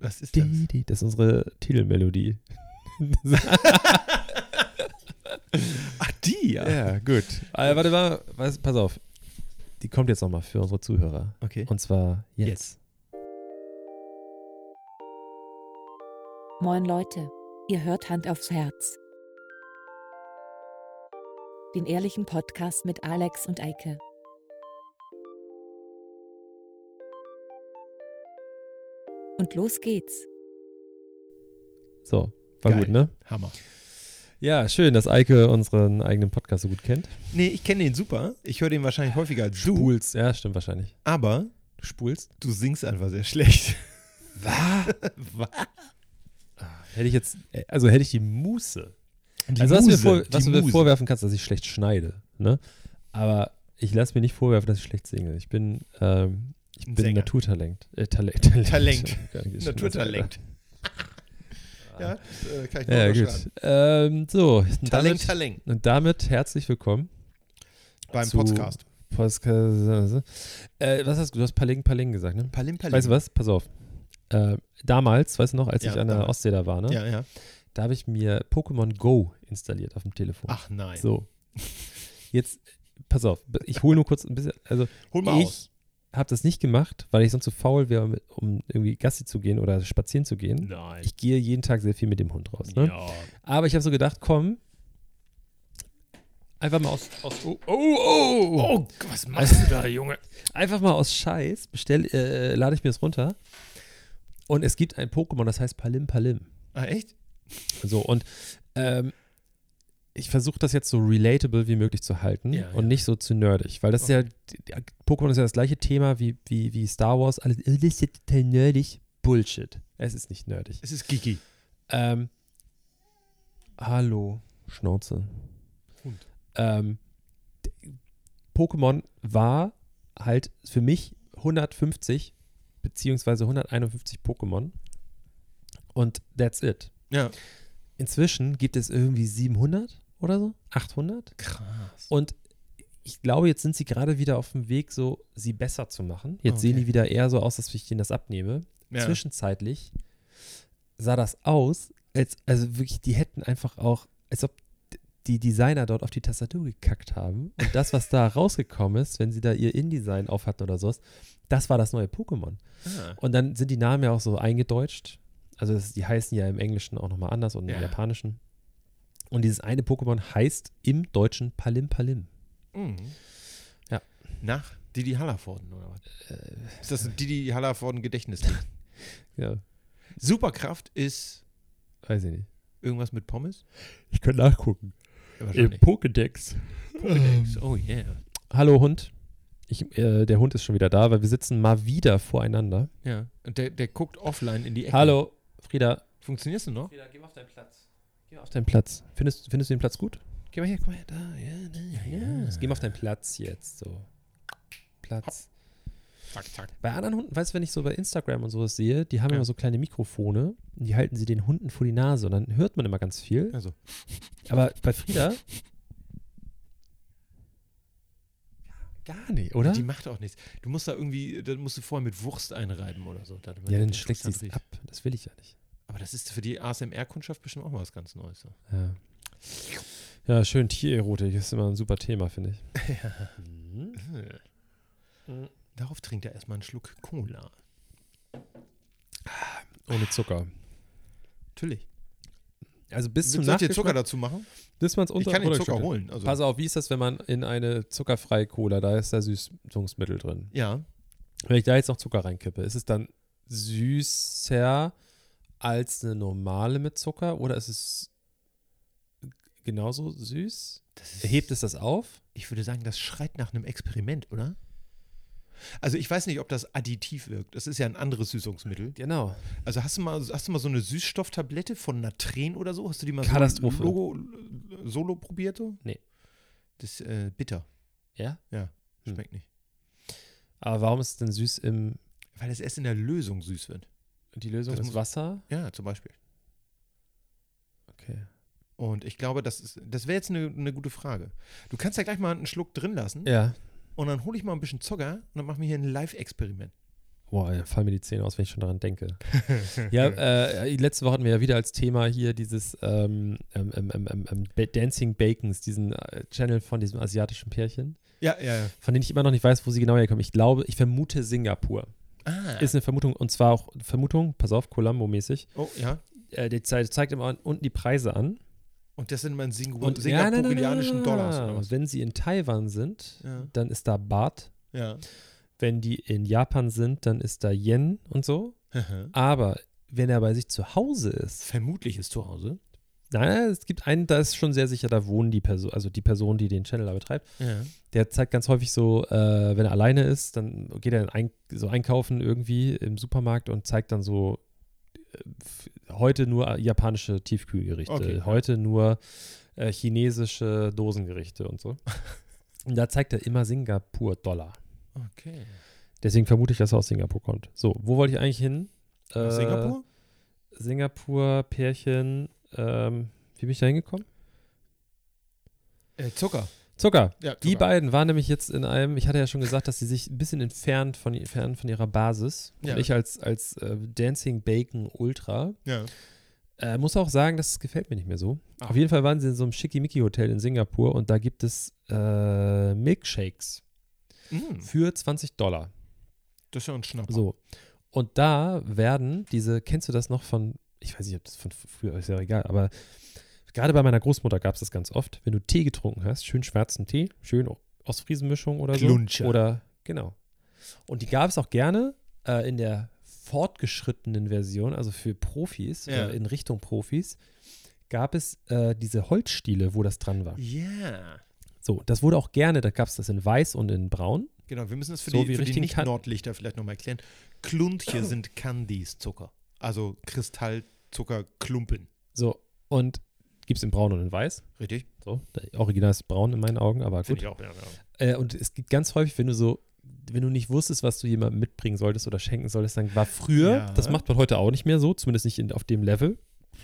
Was ist das? Das ist unsere Titelmelodie. Ach, die, ja. Ja, gut. Äh, warte mal, pass auf. Die kommt jetzt nochmal für unsere Zuhörer. Okay. Und zwar jetzt. Jetzt. Moin Leute, ihr hört Hand aufs Herz. Den ehrlichen Podcast mit Alex und Eike. Und los geht's. So, war Geil. gut, ne? Hammer. Ja, schön, dass Eike unseren eigenen Podcast so gut kennt. Nee, ich kenne den super. Ich höre den wahrscheinlich häufiger als du. Spulst. Ja, stimmt wahrscheinlich. Aber Du spulst? du singst einfach sehr schlecht. Was? Hätte ich jetzt, also hätte ich die Muße. Die also was, du mir, Muse, vor, was du mir Muse. vorwerfen kannst, dass ich schlecht schneide, ne? Aber ich lasse mir nicht vorwerfen, dass ich schlecht singe. Ich bin, ähm, ich Ein bin Sänger. Naturtalent. Äh, Talent. Talent. Talent. Naturtalent. ja, das, äh, kann ich nur Ja, gut. Ähm, so, Talent, damit, Talent. und damit herzlich willkommen Beim Podcast. Podcast. Äh, was hast du? Du hast Paling Paling gesagt, ne? Palim, Palim. Weißt du was? Pass auf. Äh, damals, weißt du noch, als Ja, ich an der damals. Ostsee da war, ne? Ja, ja. Da habe ich mir Pokémon Go installiert auf dem Telefon. Ach nein. So. Jetzt, pass auf, ich hole nur kurz ein bisschen, also Hol mal aus. ich habe das nicht gemacht, weil ich sonst zu faul wäre, um- um irgendwie Gassi zu gehen oder spazieren zu gehen. Nein. Ich gehe jeden Tag sehr viel mit dem Hund raus. Ne? Ja. Aber ich habe so gedacht, komm, einfach mal aus, aus oh, oh, oh, Oh, was machst du da, Junge? einfach mal aus Scheiß, bestell, äh, lade ich mir das runter. Und es gibt ein Pokémon, das heißt Palim Palim. Ah, echt? So, und ähm, ich versuche das jetzt so relatable wie möglich zu halten Ja, und ja. nicht so zu nerdig, weil das ist ja, Pokémon ist ja das gleiche Thema wie, wie, wie Star Wars, alles, das ist total nerdig. Bullshit. Es ist nicht nerdig. Es ist Gigi. Ähm, hallo, Schnauze. Hund. Ähm, Pokémon war halt für mich 150 beziehungsweise 151 Pokémon und that's it. Ja. Inzwischen gibt es irgendwie 700 oder so, 800 Krass. und ich glaube, jetzt sind sie gerade wieder auf dem Weg, so sie besser zu machen. Jetzt Okay. sehen die wieder eher so aus, dass ich denen das abnehme. Ja. Zwischenzeitlich sah das aus, als, also wirklich, die hätten einfach auch, als ob die Designer dort auf die Tastatur gekackt haben. Und das, was da rausgekommen ist, wenn sie da ihr InDesign auf hatten oder sowas, das war das neue Pokémon. Ah. Und dann sind die Namen ja auch so eingedeutscht. Also das, die heißen ja im Englischen auch nochmal anders und Ja. im Japanischen. Und dieses eine Pokémon heißt im Deutschen Palim Palim. Mhm. Ja. Nach Didi Hallervorden oder was? Äh, Ist das ein Didi Hallervorden Gedächtnisding? ja, Superkraft ist weiß ich nicht. irgendwas mit Pommes? Ich kann nachgucken. Ja, Pokédex. Pokédex. Oh yeah. Hallo Hund. Ich, äh, der Hund ist schon wieder da, weil wir sitzen mal wieder voreinander. Ja. Und der, der guckt offline in die Ecke. Hallo, Frieda. Funktionierst du noch? Frieda, geh mal auf deinen Platz. Geh mal auf deinen Platz. Findest, findest du den Platz gut? Geh mal her, komm mal her. Da, ja, da, ja, ja. Geh mal auf deinen Platz jetzt. So. Platz. Zack, zack. Bei anderen Hunden, weißt du, wenn ich so bei Instagram und sowas sehe, die haben Ja. immer so kleine Mikrofone und die halten sie den Hunden vor die Nase und dann hört man immer ganz viel. Also. Aber bei Frieda. Gar nicht, oder? Die macht auch nichts. Du musst da irgendwie, da musst du vorher mit Wurst einreiben oder so. damit ja, dann schlägt sie es ab. Das will ich ja nicht. Aber das ist für die ASMR-Kundschaft bestimmt auch mal was ganz Neues. So. Ja. Ja, schön Tiererotik ist immer ein super Thema, finde ich. Äh. Darauf trinkt er erstmal einen Schluck Cola. Ohne Zucker. Natürlich. Also bis zum Soll ich dir Zucker Nachgeschmack, dazu machen? bis man es Ich unter kann den Zucker geschüttet. holen. Also, Pass auf, wie ist das, wenn man in eine zuckerfreie Cola, da ist da Süßungsmittel drin. Ja. Wenn ich da jetzt noch Zucker reinkippe, ist es dann süßer als eine normale mit Zucker oder ist es genauso süß? Hebt es das auf? ich würde sagen, das schreit nach einem Experiment, oder? Also ich weiß nicht, ob das additiv wirkt. Das ist ja ein anderes Süßungsmittel. Genau. Also hast du mal, hast du mal so eine Süßstofftablette von Natren oder so? Hast du die mal Katastrophe. so Logo, solo probiert so? Nee. Das ist äh, bitter. Ja? Hm. Schmeckt nicht. Aber warum ist es denn süß im. Weil es erst in der Lösung süß wird. Die Lösung Das ist Wasser? Ja, zum Beispiel. Okay. Und ich glaube, das, ist- das wäre jetzt eine, eine gute Frage. Du kannst ja gleich mal einen Schluck drin lassen Ja. Und dann hole ich mal ein bisschen Zucker und dann machen wir hier ein Live-Experiment. Boah, da fallen mir die Zähne aus, wenn ich schon daran denke. ja, äh, letzte Woche hatten wir ja wieder als Thema hier dieses ähm, ähm, ähm, ähm, ähm, ähm, Dancing Bacons, diesen äh, Channel von diesem asiatischen Pärchen, Ja, ja, ja. von denen ich immer noch nicht weiß, wo sie genau herkommen. Ich glaube, ich vermute Singapur. Ah. Ist eine Vermutung, und zwar auch Vermutung, pass auf, Columbo-mäßig. oh, ja. Äh, der zeigt, zeigt immer unten die Preise an. Und das sind mal Singu Und ja, singapurianischen nein, Dollars? Wenn sie in Taiwan sind, Ja. dann ist da Baht. Ja. Wenn die in Japan sind, dann ist da Yen und so. Aber wenn er bei sich zu Hause ist, Vermutlich ist zu Hause. nein, es gibt einen, da ist schon sehr sicher, da wohnen die Person, also die Person, die den Channel da betreibt. Ja. Der zeigt ganz häufig so, äh, wenn er alleine ist, dann geht er ein, so einkaufen irgendwie im Supermarkt und zeigt dann so heute nur japanische Tiefkühlgerichte, Okay. heute nur äh, chinesische Dosengerichte und so. Und da zeigt er immer Singapur-Dollar. Okay. Deswegen vermute ich, dass er aus Singapur kommt. So, wo wollte ich eigentlich hin? Äh, Singapur? Singapur, Pärchen. Ähm, wie bin ich da hingekommen? Äh, Zucker. Zucker. Ja, Die Zucker. beiden waren nämlich jetzt in einem, ich hatte ja schon gesagt, dass sie sich ein bisschen entfernt von, entfernt von ihrer Basis. Ja. Und ich als, als äh, Dancing Bacon Ultra Ja. äh, muss auch sagen, das gefällt mir nicht mehr so. Ah. Auf jeden Fall waren sie in so einem Schickimicki-Hotel in Singapur und da gibt es äh, Milkshakes Mm, für 20 Dollar. das ist ja ein Schnapper. So. Und da werden diese, kennst du das noch von, ich weiß nicht, ob das von früher ist, ja egal, aber gerade bei meiner Großmutter gab es das ganz oft, wenn du Tee getrunken hast, schön schwarzen Tee, schön aus Friesenmischung oder so. Klunscher. Oder, genau. Und die gab es auch gerne äh, in der fortgeschrittenen Version, also für Profis Ja. oder in Richtung Profis, gab es äh, diese Holzstiele, wo das dran war. Ja. So, das wurde auch gerne, da gab es das in weiß und in braun. Genau, wir müssen das für So die, für die richtigen Kan- Nicht-Nordlichter vielleicht nochmal erklären. Kluntje sind Candies Zucker. Also Kristallzuckerklumpen. So, und gibt es in braun und in weiß. Richtig? So, der Original ist braun in meinen Augen, aber gut. ich auch, ja. ja. Äh, und es gibt ganz häufig, wenn du so, wenn du nicht wusstest, was du jemandem mitbringen solltest oder schenken solltest, dann war früher, Ja. das macht man heute auch nicht mehr so, zumindest nicht in, auf dem Level.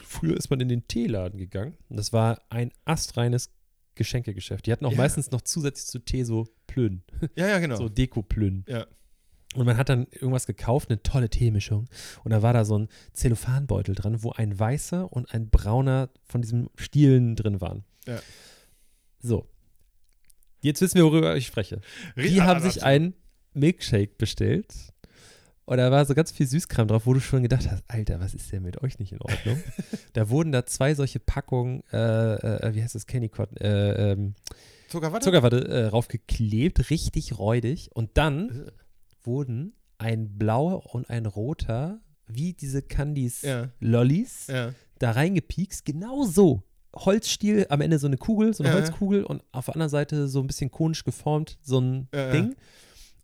Früher ist man in den Teeladen gegangen und das war ein astreines Geschenkegeschäft. Die hatten auch Ja. meistens noch zusätzlich zu Tee so Plön, Ja, ja, genau. so Deko-Plön. Ja. Und man hat dann irgendwas gekauft, eine tolle Teemischung. Und da war da so ein Zellophanbeutel dran, wo ein weißer und ein brauner von diesen Stielen drin waren. Ja. So. Jetzt wissen wir, worüber ich spreche. Die Richtig- haben ah, sich einen Milkshake bestellt. Und da war so ganz viel Süßkram drauf, wo du schon gedacht hast, Alter, was ist denn mit euch nicht in Ordnung? da wurden da zwei solche Packungen, äh, äh, wie heißt das, Kennycott, äh, ähm, Zuckerwatte? Zuckerwatte äh, raufgeklebt, richtig räudig. Und dann Äh, wurden ein blauer und ein roter, wie diese Candies Ja. Lollis, Ja. da reingepiekst. Genau so. Holzstiel, am Ende so eine Kugel, so eine Ja. Holzkugel und auf der anderen Seite so ein bisschen konisch geformt, so ein. Ding.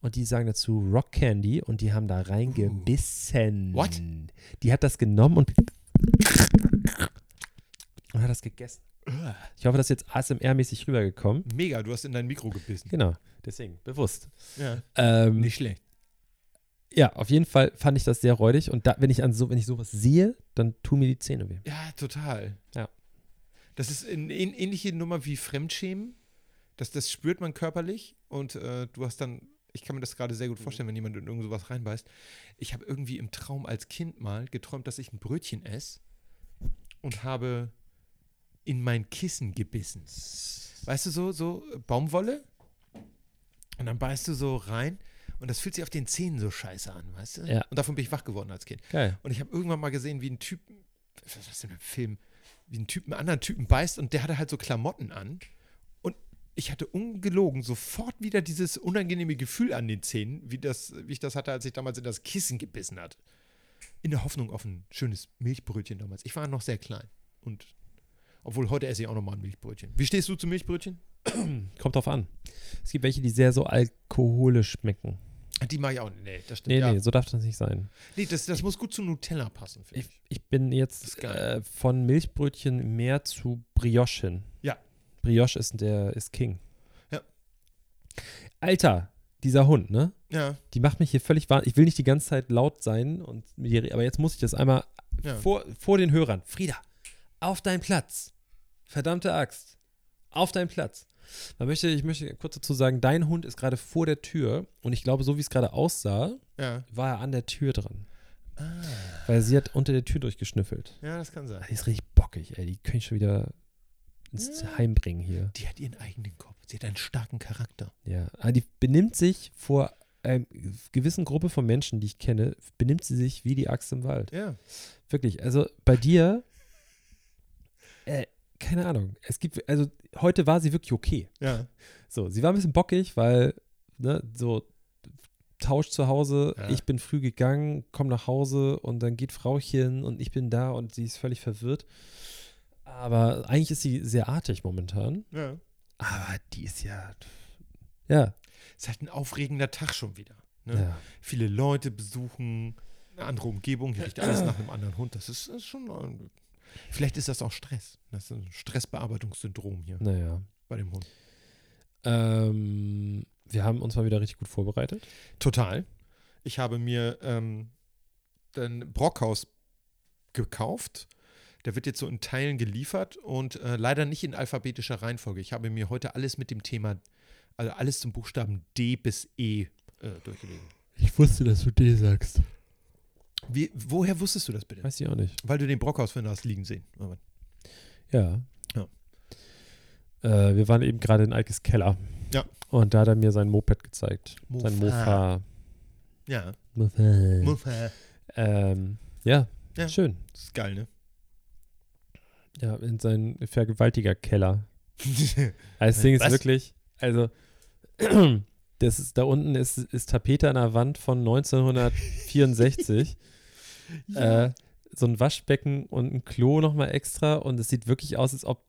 Und die sagen dazu Rock Candy und die haben da reingebissen. What? Die hat das genommen und, und hat das gegessen. Ich hoffe, das ist jetzt ASMR-mäßig rübergekommen. Mega, du hast in dein Mikro gebissen. Genau, deswegen, bewusst. Ja. Ähm, Nicht schlecht. Ja, auf jeden Fall fand ich das sehr räudig und da, wenn ich an so, wenn ich sowas sehe, dann tun mir die Zähne weh. Ja, total. Ja. Das ist eine ähn- ähnliche Nummer wie Fremdschämen. Das, das spürt man körperlich und äh, du hast dann, ich kann mir das gerade sehr gut vorstellen, wenn jemand in irgend sowas reinbeißt. Ich habe irgendwie im Traum als Kind mal geträumt, dass ich ein Brötchen esse und habe in mein Kissen gebissen. Weißt du, so, so äh, Baumwolle und dann beißt du so rein und das fühlt sich auf den Zähnen so scheiße an, weißt du? Ja. Und davon bin ich wach geworden als Kind. Geil. Und ich habe irgendwann mal gesehen, wie ein Typ, was ist das denn für ein Film, wie ein Typ einen anderen Typen beißt und der hatte halt so Klamotten an. Und ich hatte ungelogen sofort wieder dieses unangenehme Gefühl an den Zähnen, wie, das, wie ich das hatte, als ich damals in das Kissen gebissen hat. In der Hoffnung auf ein schönes Milchbrötchen damals. Ich war noch sehr klein. Und obwohl heute esse ich auch nochmal ein Milchbrötchen. Wie stehst du zu Milchbrötchen? Kommt drauf an. Es gibt welche, die sehr so alkoholisch schmecken. Die mag ich auch. Nee, das stimmt. Nee, ja. nee, so darf das nicht sein. nee das, das muss gut zu Nutella passen, finde Ich, ich. ich bin jetzt äh, von Milchbrötchen mehr zu Brioche hin. Ja. Brioche ist der ist King. Ja. Alter, dieser Hund, ne? Ja, Die macht mich hier völlig wahr. Ich will nicht die ganze Zeit laut sein, und aber jetzt muss ich das einmal ja. vor, vor den Hörern. Frieda, auf deinen Platz. Verdammte Axt. Auf deinen Platz. Man möchte, ich möchte kurz dazu sagen, dein Hund ist gerade vor der Tür und ich glaube, so wie es gerade aussah, ja. war er an der Tür dran. Ah. Weil sie hat unter der Tür durchgeschnüffelt. Ja, das kann sein. Die ist richtig bockig, ey. Die kann ich schon wieder ins Ja. Heim bringen hier. Die hat ihren eigenen Kopf. Sie hat einen starken Charakter. Ja. Aber die benimmt sich vor einer gewissen Gruppe von Menschen, die ich kenne, benimmt sie sich wie die Axt im Wald. Ja. Wirklich. Also bei dir, äh, keine Ahnung. Es gibt, also heute war sie wirklich okay. Ja. So, sie war ein bisschen bockig, weil, ne, so Tausch zu Hause, Ja. ich bin früh gegangen, komm nach Hause und dann geht Frauchen und ich bin da und sie ist völlig verwirrt. Aber eigentlich ist sie sehr artig momentan. Ja. Aber die ist ja. Ja. Ist halt ein aufregender Tag schon wieder. Ne? ja. Viele Leute besuchen eine andere Umgebung. Hier riecht alles nach einem anderen Hund. Das ist, ist schon. Vielleicht ist das auch Stress. Das ist ein Stressbearbeitungssyndrom hier Naja. bei dem Hund. Ähm, wir haben uns mal wieder richtig gut vorbereitet. Total. Ich habe mir ähm, ein Brockhaus gekauft. Der wird jetzt so in Teilen geliefert und äh, leider nicht in alphabetischer Reihenfolge. Ich habe mir heute alles mit dem Thema, also alles zum Buchstaben D bis E äh, durchgelesen. Ich wusste, dass du D sagst. Wie, woher wusstest du das bitte? Weiß ich auch nicht. Weil du den Brockhaus-Fan hast liegen sehen. Aber- Ja. Ja. Äh, wir waren eben gerade in Eikes Keller. Ja. Und da hat er mir sein Moped gezeigt. Mofa. Sein Mofa. Ja. Mofa. Muffa. Ähm, ja, Ja. schön. Das ist geil, ne? Ja, in seinen Vergewaltiger-Keller. Also das Ding ist Was? wirklich, also das ist, da unten ist, ist Tapete an der Wand von 1964. äh, so ein Waschbecken und ein Klo nochmal extra und es sieht wirklich aus, als ob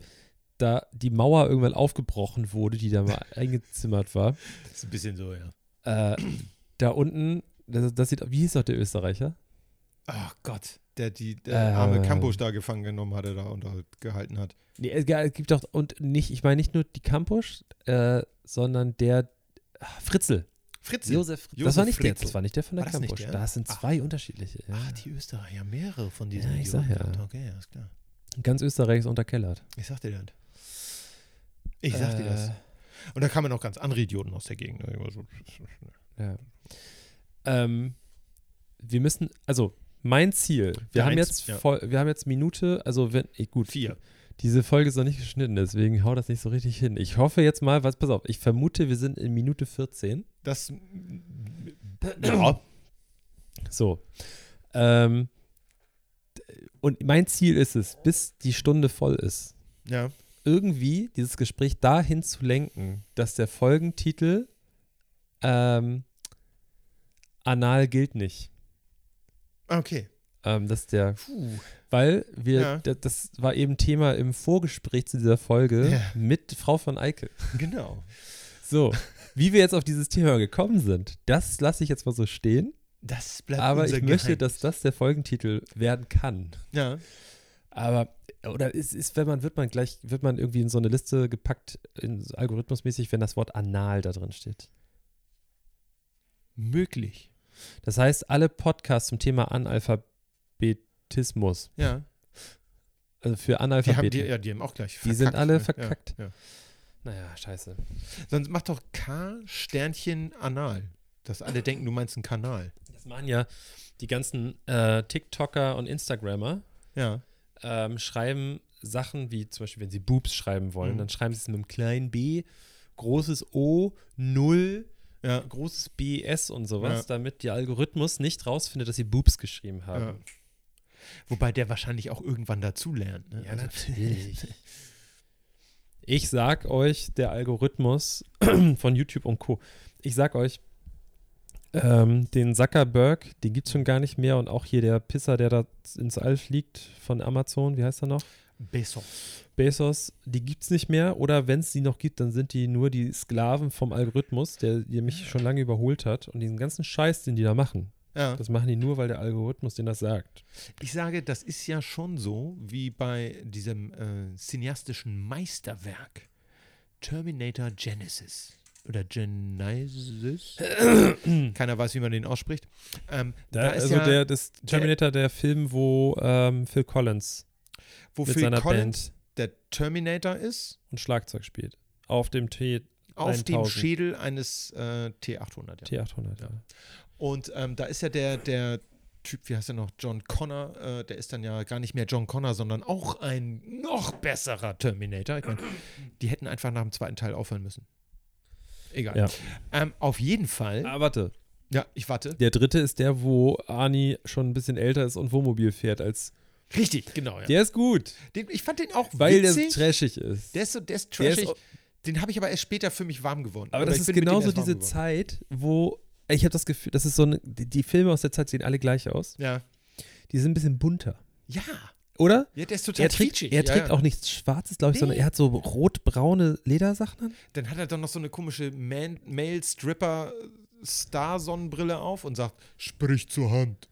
da die Mauer irgendwann aufgebrochen wurde, die da mal eingezimmert war. Das ist ein bisschen so, ja. Äh, da unten, das, das sieht, wie hieß doch der Österreicher? Ach Gott, der die der Äh. arme Campus da gefangen genommen hatte da und da gehalten hat. Nee, es gibt doch, und nicht, ich meine nicht nur die Campus, äh, sondern der ah, Fritzel. Fritze. Josef, das Josef war nicht der, Fritzl. das war nicht der von der das der? Das sind Ach. zwei unterschiedliche. Ja. Ah, die Österreicher, mehrere von diesen Ja, ich sag ja. gehabt. Okay, alles klar. Ganz Österreich ist unterkellert. Ich sag dir das. Ich sag dir das. Äh, Und da kamen noch ganz andere Idioten aus der Gegend. ne? Immer so- Ja. Ähm, wir müssen, also mein Ziel, wir Ja, haben eins, jetzt ja. voll, wir haben jetzt Minute, also wenn, eh, gut, Vier. diese Folge ist noch nicht geschnitten, deswegen hau das nicht so richtig hin. Ich hoffe jetzt mal, was, pass auf, ich vermute, wir sind in Minute 14. Das. Ja. So. Ähm, und mein Ziel ist es, bis die Stunde voll ist, ja. irgendwie dieses Gespräch dahin zu lenken, dass der Folgentitel ähm, Anal gilt nicht. Okay. Ähm, dass der, Puh. weil wir, Ja. da- das war eben Thema im Vorgespräch zu dieser Folge Ja. mit Frau von Eickel. Genau. So, wie wir jetzt auf dieses Thema gekommen sind, das lasse ich jetzt mal so stehen. Das bleibt aber ich möchte, Geheimnis. dass das der Folgentitel werden kann. Ja. Aber, oder es ist, wenn man, wird man gleich, wird man irgendwie in so eine Liste gepackt, in, algorithmusmäßig, wenn das Wort anal da drin steht. Möglich. Das heißt, alle Podcasts zum Thema Analphabetismus, Ja. also für Die haben, Analphabeten, die, ja, die haben auch gleich Die sind alle ne? verkackt. Ja, ja. Naja, scheiße. Sonst mach doch K Sternchen Anal. Dass alle denken, du meinst einen Kanal. Das machen ja die ganzen äh, TikToker und Instagrammer, Ja. ähm, schreiben Sachen wie zum Beispiel, wenn sie Boobs schreiben wollen, Mhm. dann schreiben sie es mit einem kleinen B, großes O, Null, Ja. großes B, S und sowas, Ja. damit der Algorithmus nicht rausfindet, dass sie Boobs geschrieben haben. ja. Wobei der wahrscheinlich auch irgendwann dazulernt. Ne? Ja, Also- natürlich. Ich sag euch, der Algorithmus von YouTube und Co. Ich sag euch, ähm, den Zuckerberg, den gibt's schon gar nicht mehr und auch hier der Pisser, der da ins All fliegt von Amazon, wie heißt er noch? Besser. Bezos, die gibt's nicht mehr oder wenn es die noch gibt, dann sind die nur die Sklaven vom Algorithmus, der, der mich schon lange überholt hat und diesen ganzen Scheiß, den die da machen, Ja. das machen die nur, weil der Algorithmus denen das sagt. Ich sage, das ist ja schon so wie bei diesem äh, cineastischen Meisterwerk Terminator Genesis. oder Genesis. Keiner weiß, wie man den ausspricht. Ähm, Da, da ist also ja, der, das Terminator, der Film, wo ähm, Phil Collins wo mit Phil seiner Collins Band der Terminator ist, und Schlagzeug spielt. Auf dem T auf dem 1000. Schädel eines äh, T800. Ja. T800, ja. Und ähm, da ist ja der, der Typ, wie heißt er noch, John Connor, äh, der ist dann ja gar nicht mehr John Connor, sondern auch ein noch besserer Terminator. Ich meine, die hätten einfach nach dem zweiten Teil aufhören müssen. Egal. Ja. Ähm, auf jeden Fall. Ah, warte. Ja, ich warte. Der dritte ist der, wo Arnie schon ein bisschen älter ist und Wohnmobil fährt als. Richtig, genau. Ja. Der ist gut, Den, ich fand den auch weil witzig. der trashig ist. Der ist so, der ist Der ist trashig. den habe ich aber erst später für mich warm gewonnen. Aber Oder das ist genauso diese geworden. Zeit, wo. Ich habe das Gefühl, das ist so eine. Die, die Filme aus der Zeit sehen alle gleich aus. Ja. Die sind ein bisschen bunter. Ja. Oder? Ja, der ist total Er trägt, quietschig. er trägt ja. auch nichts Schwarzes, glaube ich, sondern Nee. er hat so rot-braune Ledersachen an. Dann hat er doch noch so eine komische Man Male Stripper Star Sonnenbrille auf und sagt, sprich zur Hand.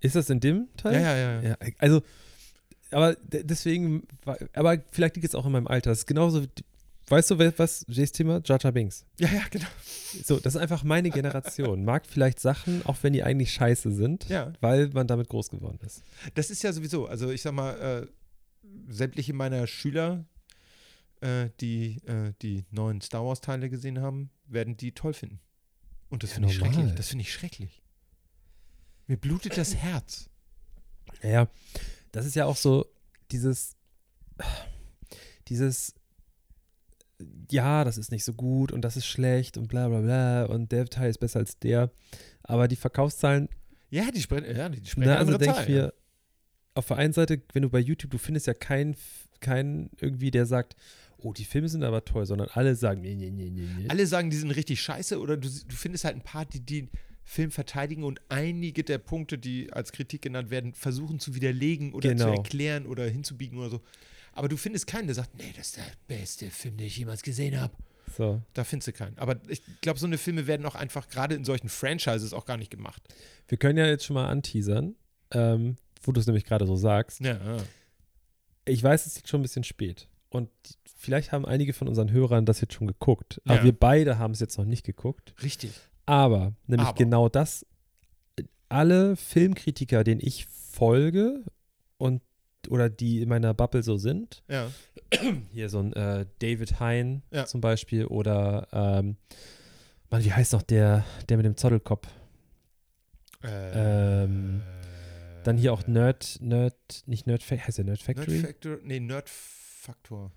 Ist das in dem Teil? Ja, ja, ja. ja. Also, aber de- deswegen, aber vielleicht liegt es auch in meinem Alter. Das ist genauso, wie- weißt du, was, Jays Thema? Jar Binks. Ja, ja, genau. So, das ist einfach meine Generation. Mag vielleicht Sachen, auch wenn die eigentlich scheiße sind, Ja. weil man damit groß geworden ist. Das ist ja sowieso, also ich sag mal, äh, sämtliche meiner Schüler, äh, die äh, die neuen Star Wars Teile gesehen haben, werden die toll finden. Und das Ja, finde ich schrecklich. Das finde ich schrecklich. Mir blutet das Herz. Naja, das ist ja auch so dieses, dieses, ja, das ist nicht so gut und das ist schlecht und bla bla bla und der Teil ist besser als der. Aber die Verkaufszahlen Ja, die sprechen, ja, die sprechen Na, also andere denke ich ja. mir, auf der einen Seite, wenn du bei YouTube, du findest ja keinen, keinen irgendwie, der sagt, oh, die Filme sind aber toll, sondern alle sagen, nee, nee, nee, nee, nee. Alle sagen, die sind richtig scheiße oder du, du findest halt ein paar, die den Film verteidigen und einige der Punkte, die als Kritik genannt werden, versuchen zu widerlegen oder zu Genau. erklären oder hinzubiegen oder so. Aber du findest keinen, der sagt, nee, das ist der beste Film, den ich jemals gesehen habe. So. Da findest du keinen. Aber ich glaube, so eine Filme werden auch einfach gerade in solchen Franchises auch gar nicht gemacht. Wir können ja jetzt schon mal anteasern, ähm, wo du es nämlich gerade so sagst. Ja, ja. Ich weiß, es ist schon ein bisschen spät. Und vielleicht haben einige von unseren Hörern das jetzt schon geguckt. Aber Ja. wir beide haben es jetzt noch nicht geguckt. richtig. Aber, nämlich Aber. genau das, alle Filmkritiker, denen ich folge und oder die in meiner Bubble so sind, Ja. hier so ein äh, David Hein Ja. zum Beispiel oder ähm, Mann, wie heißt noch der, der mit dem Zottelkopf? Ähm, Dann hier auch Nerd, Nerd, nicht Nerd, heißt der Nerd Nerd Factory? Factor, nee, Nerd Faktor.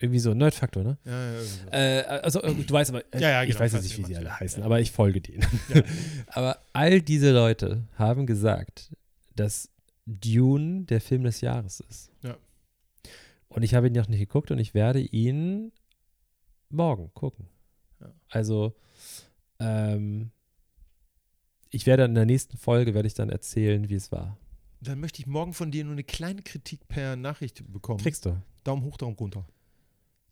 Irgendwie so, Nerd Faktor, ne? Ja, ja, so. Äh, also, äh, du weißt aber, äh, Ja, ja, ich genau, weiß ich jetzt weiß, nicht, wie sie alle heißen, aber ich folge denen. Aber all diese Leute haben gesagt, dass Dune der Film des Jahres ist. Ja. Und ich habe ihn noch nicht geguckt und ich werde ihn morgen gucken. Ja. Also, ähm, ich werde in der nächsten Folge, werde ich dann erzählen, wie es war. Dann möchte ich morgen von dir nur eine kleine Kritik per Nachricht bekommen. Kriegst du. Daumen hoch, Daumen runter.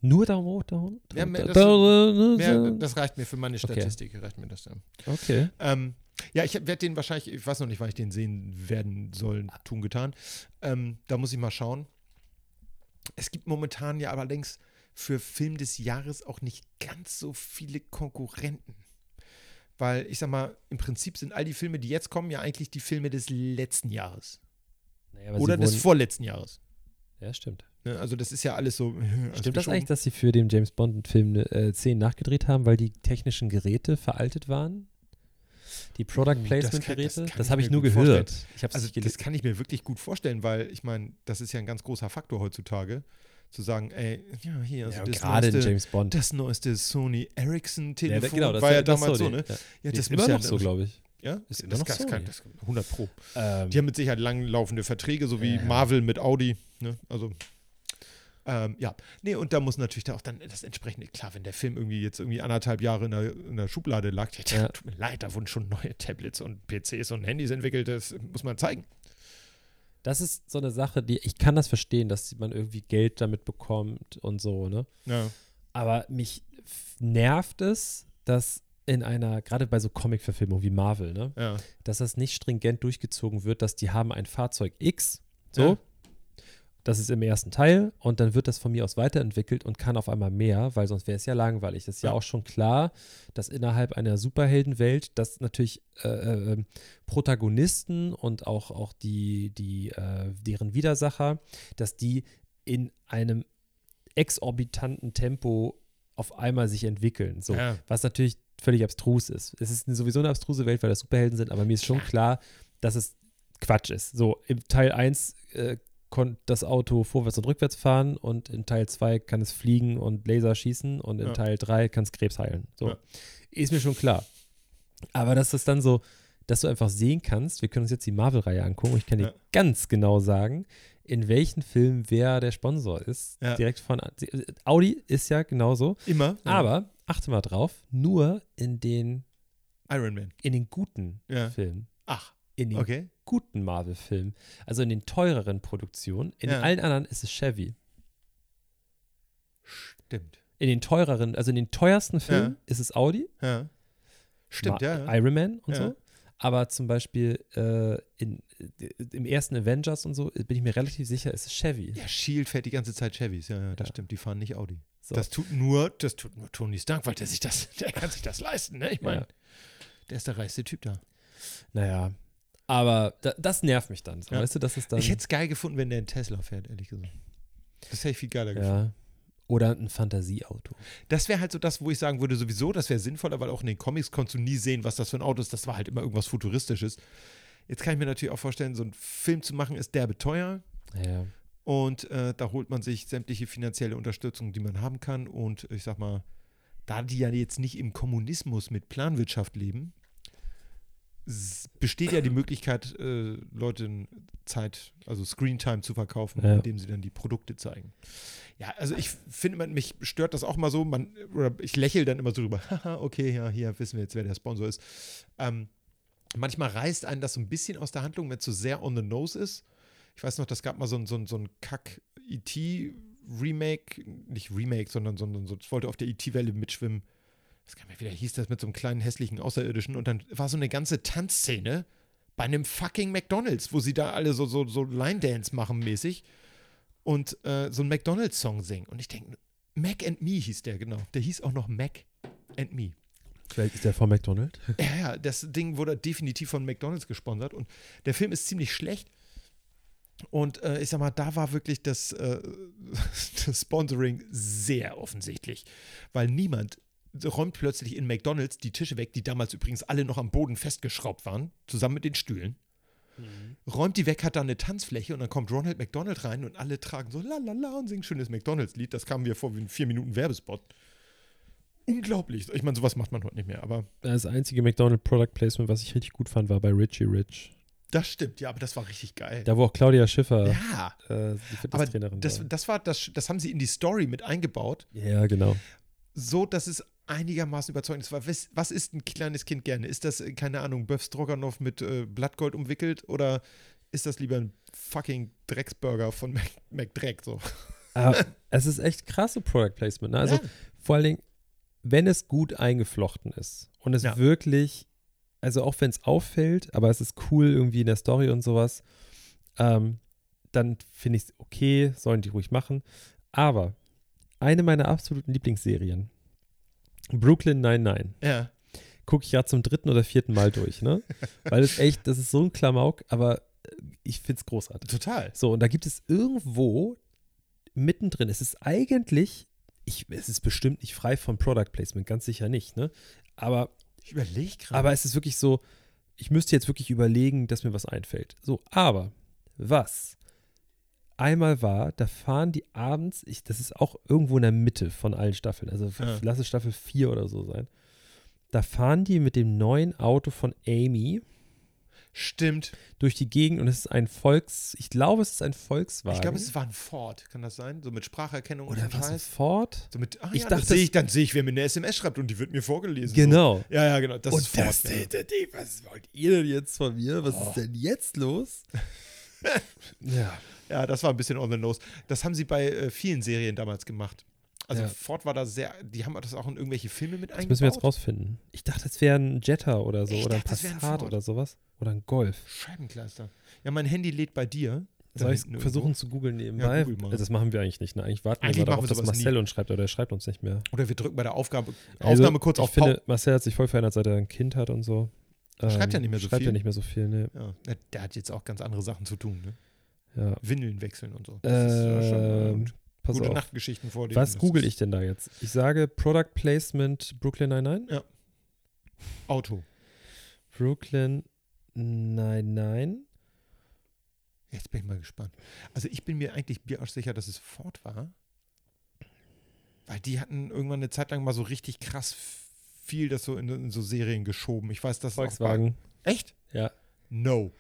Nur Daumen hoch, Daumen Ja, mehr, da- das- da- Mehr, das reicht mir für meine Okay. Statistik, reicht mir das ja. Okay. Ähm, ja, ich werde den wahrscheinlich, ich weiß noch nicht, wann ich den sehen werden sollen, tun, getan. Ähm, da muss ich mal schauen. Es gibt momentan ja allerdings für Film des Jahres auch nicht ganz so viele Konkurrenten. Weil ich sag mal, im Prinzip sind all die Filme, die jetzt kommen, ja eigentlich die Filme des letzten Jahres. Naja, Oder des vorletzten Jahres. Ja, stimmt. Ne? Also das ist ja alles so. alles Stimmt das geschoben. eigentlich, dass sie für den James Bond-Film äh, Szenen nachgedreht haben, weil die technischen Geräte veraltet waren? Die Product Uh, das Placement kann- das Das, ich habe ich nur gehört. Ich Also das kann ich mir wirklich gut vorstellen, weil ich meine, das ist ja ein ganz großer Faktor heutzutage, zu sagen, ey, ja, hier, also Ja, das, neueste, James Bond. das neueste Sony Ericsson-Telefon genau, das war ja das damals so, Sony. ne? Ja. Ja, Nee, das ist immer ja noch so, glaube ich. Ja, Ist das, noch Sony. kann, das 100 Pro. Ähm, Die haben mit Sicherheit langlaufende Verträge, so wie Ja. Marvel mit Audi, ne? Also ähm, ja, nee, und da muss natürlich da auch dann das entsprechende, klar, wenn der Film irgendwie jetzt irgendwie anderthalb Jahre in der, in der Schublade lag, ja, Ja. tut mir leid, da wurden schon neue Tablets und PCs und Handys entwickelt, das muss man zeigen. das ist so eine Sache, die ich kann das verstehen, dass man irgendwie Geld damit bekommt und so, ne? Ja. Aber mich nervt es, dass in einer, gerade bei so Comic-Verfilmungen wie Marvel, ne? Ja. dass das nicht stringent durchgezogen wird, dass die haben ein Fahrzeug X, so, Ja. das ist im ersten Teil und dann wird das von mir aus weiterentwickelt und kann auf einmal mehr, weil sonst wäre es ja langweilig. Das ist ja Ja. auch schon klar, dass innerhalb einer Superheldenwelt, dass natürlich äh, äh, Protagonisten und auch, auch die, die, äh, deren Widersacher, dass die in einem exorbitanten Tempo auf einmal sich entwickeln. So. Ja. Was natürlich völlig abstrus ist. Es ist sowieso eine abstruse Welt, weil das Superhelden sind, aber mir ist schon klar, dass es Quatsch ist. So, im Teil 1 äh, konnte das Auto vorwärts und rückwärts fahren und in Teil 2 kann es fliegen und Laser schießen und in Ja. Teil 3 kann es Krebs heilen. So. Ja. Ist mir schon klar. Aber dass das dann so, dass du einfach sehen kannst, wir können uns jetzt die Marvel-Reihe angucken und ich kann dir Ja. ganz genau sagen, in welchen Filmen wer der Sponsor ist. Direkt von Audi ist ja genauso. Immer. Aber achte mal drauf, nur in den, Iron Man. in den guten Ja. Filmen. Ach, In den okay. guten Marvel-Filmen. Also in den teureren Produktionen. In Ja. allen anderen ist es Chevy. Stimmt. In den teureren, also in den teuersten Filmen Ja. ist es Audi. Ja. Stimmt, Ma- ja. Iron Man und so. Aber zum Beispiel äh, in, äh, im ersten Avengers und so bin ich mir relativ sicher, ist es Chevy. Ja, Shield fährt die ganze Zeit Chevys. Ja, ja, das stimmt. Die fahren nicht Audi. So. Das tut nur, das tut nur Tony Stark, weil der sich das, der kann sich das leisten, ne? Ich meine, Ja. der ist der reichste Typ da. Naja. Aber da, das nervt mich dann. So, Ja. Weißt du, das ist dann. ich hätte es geil gefunden, wenn der einen Tesla fährt, ehrlich gesagt. Das hätte ich viel geiler gefunden. ja. Oder ein Fantasieauto. Das wäre halt so das, wo ich sagen würde, sowieso, das wäre sinnvoller, weil auch in den Comics konntest du nie sehen, was das für ein Auto ist. Das war halt immer irgendwas Futuristisches. Jetzt kann ich mir natürlich auch vorstellen, so einen Film zu machen, ist derbe teuer. Ja. Und äh, da holt man sich sämtliche finanzielle Unterstützung, die man haben kann. Und ich sag mal, da die ja jetzt nicht im Kommunismus mit Planwirtschaft leben, besteht ja die Möglichkeit, äh, Leuten Zeit, also Screentime zu verkaufen, Ja. indem sie dann die Produkte zeigen. Ja, also ich finde, man, mich stört das auch mal so, man, oder ich lächle dann immer so drüber, haha, okay, ja, hier wissen wir jetzt, wer der Sponsor ist. Ähm, manchmal reißt einen das so ein bisschen aus der Handlung, wenn es so sehr on the nose ist. Ich weiß noch, das gab mal so ein, so ein, so ein Kack-ET-Remake, nicht Remake, sondern, sondern so, das wollte auf der ET-Welle mitschwimmen. Das kann mir wieder hieß das mit so einem kleinen hässlichen Außerirdischen und dann war so eine ganze Tanzszene bei einem fucking McDonalds, wo sie da alle so, so, so Line-Dance machen mäßig und äh, so einen McDonalds-Song singen. Und ich denke, Mac and Me hieß der, genau. Der hieß auch noch Mac and Me. Vielleicht ist der von McDonald's. Ja, ja, das Ding wurde definitiv von McDonalds gesponsert und der Film ist ziemlich schlecht. Und äh, ich sag mal, da war wirklich das, äh, das Sponsoring sehr offensichtlich, weil niemand räumt plötzlich in McDonalds die Tische weg, die damals übrigens alle noch am Boden festgeschraubt waren, zusammen mit den Stühlen. Räumt die weg, hat da eine Tanzfläche und dann kommt Ronald McDonald rein und alle tragen so la la la und singen schönes McDonalds-Lied. Das kam mir vor wie ein vier Minuten Werbespot. Unglaublich. Ich meine, sowas macht man heute nicht mehr, aber Das einzige McDonald's Product Placement, was ich richtig gut fand, war bei Richie Rich. Das stimmt, ja, aber das war richtig geil. Da, wo auch Claudia Schiffer ja, äh, die aber Fitnesstrainerin das, war. das war das, das haben sie in die Story mit eingebaut, Ja, genau. so dass es einigermaßen überzeugend ist. Was, was ist ein kleines Kind gerne? Ist das, keine Ahnung, Böf Stroganoff mit äh, Blattgold umwickelt oder ist das lieber ein fucking Drecksburger von Mac, McDreck? So? Aber es ist echt krasse Product Placement. Ne? Also Ja. vor allen Dingen, wenn es gut eingeflochten ist und es Ja. wirklich, also auch wenn es auffällt, aber es ist cool irgendwie in der Story und sowas, ähm, dann finde ich es okay, sollen die ruhig machen. Aber eine meiner absoluten Lieblingsserien, Brooklyn 99, ja. gucke ich ja zum dritten oder vierten Mal durch, ne? Weil es echt, das ist so ein Klamauk, aber äh, ich finde es großartig. Total. So, und da gibt es irgendwo mittendrin, es ist eigentlich, ich, es ist bestimmt nicht frei von Product Placement, ganz sicher nicht, ne? Aber, Ich überlege gerade. aber es ist wirklich so, ich müsste jetzt wirklich überlegen, dass mir was einfällt. So, aber was einmal war, da fahren die abends, ich, das ist auch irgendwo in der Mitte von allen Staffeln, also Ja. lass es Staffel 4 oder so sein. Da fahren die mit dem neuen Auto von Amy Stimmt. durch die Gegend und es ist ein Volks, ich glaube, es ist ein Volkswagen. Ich glaube, es war ein Ford, kann das sein? So mit Spracherkennung oder und was ein. Ford? So mit, ah, Ich ja, dachte, dann sehe ich, dann sehe ich, wer mir eine SMS schreibt und die wird mir vorgelesen. Genau. So. Ja, ja, genau. Das ist Ford. ja. die, was wollt ihr denn jetzt von mir? Was ist denn jetzt los? ja. Ja, das war ein bisschen on the nose. Das haben sie bei äh, vielen Serien damals gemacht. Also Ja. Ford war da sehr, die haben das auch in irgendwelche Filme mit Das eingebaut. müssen wir jetzt rausfinden. Ich dachte, es wäre ein Jetta oder so Ich oder ein dachte, ein Passat Ford. oder sowas. Oder ein Golf. Scheibenkleister. Ja, mein Handy lädt bei dir. Soll ich versuchen zu googeln nebenbei? google mal. Also das machen wir eigentlich nicht. Ne? Eigentlich warten Eigentlich wir darauf, dass Marcel nie. uns schreibt, oder er schreibt uns nicht mehr. Oder wir drücken bei der Aufgabe, Also, Aufnahme kurz ich auf Pause. finde, Marcel hat sich voll verändert, seit er ein Kind hat und so. Schreibt ja Ähm, nicht mehr so schreibt viel. ja nicht mehr so viel, ne? Ja, der hat jetzt auch ganz andere Sachen zu tun, ne? Ja. Windeln wechseln und so. Das ist ja schon, äh, Ähm, pass gute auf. Nachtgeschichten vor dir. Was google ich denn da jetzt? Ich sage Product Placement Brooklyn 99. Auto. Brooklyn 99. Jetzt bin ich mal gespannt. Also ich bin mir eigentlich bierarschsicher, dass es Ford war. Weil die hatten irgendwann eine Zeit lang mal so richtig krass viel das so in, in so Serien geschoben. Ich weiß, auch Volkswagen. Echt? Ja. No.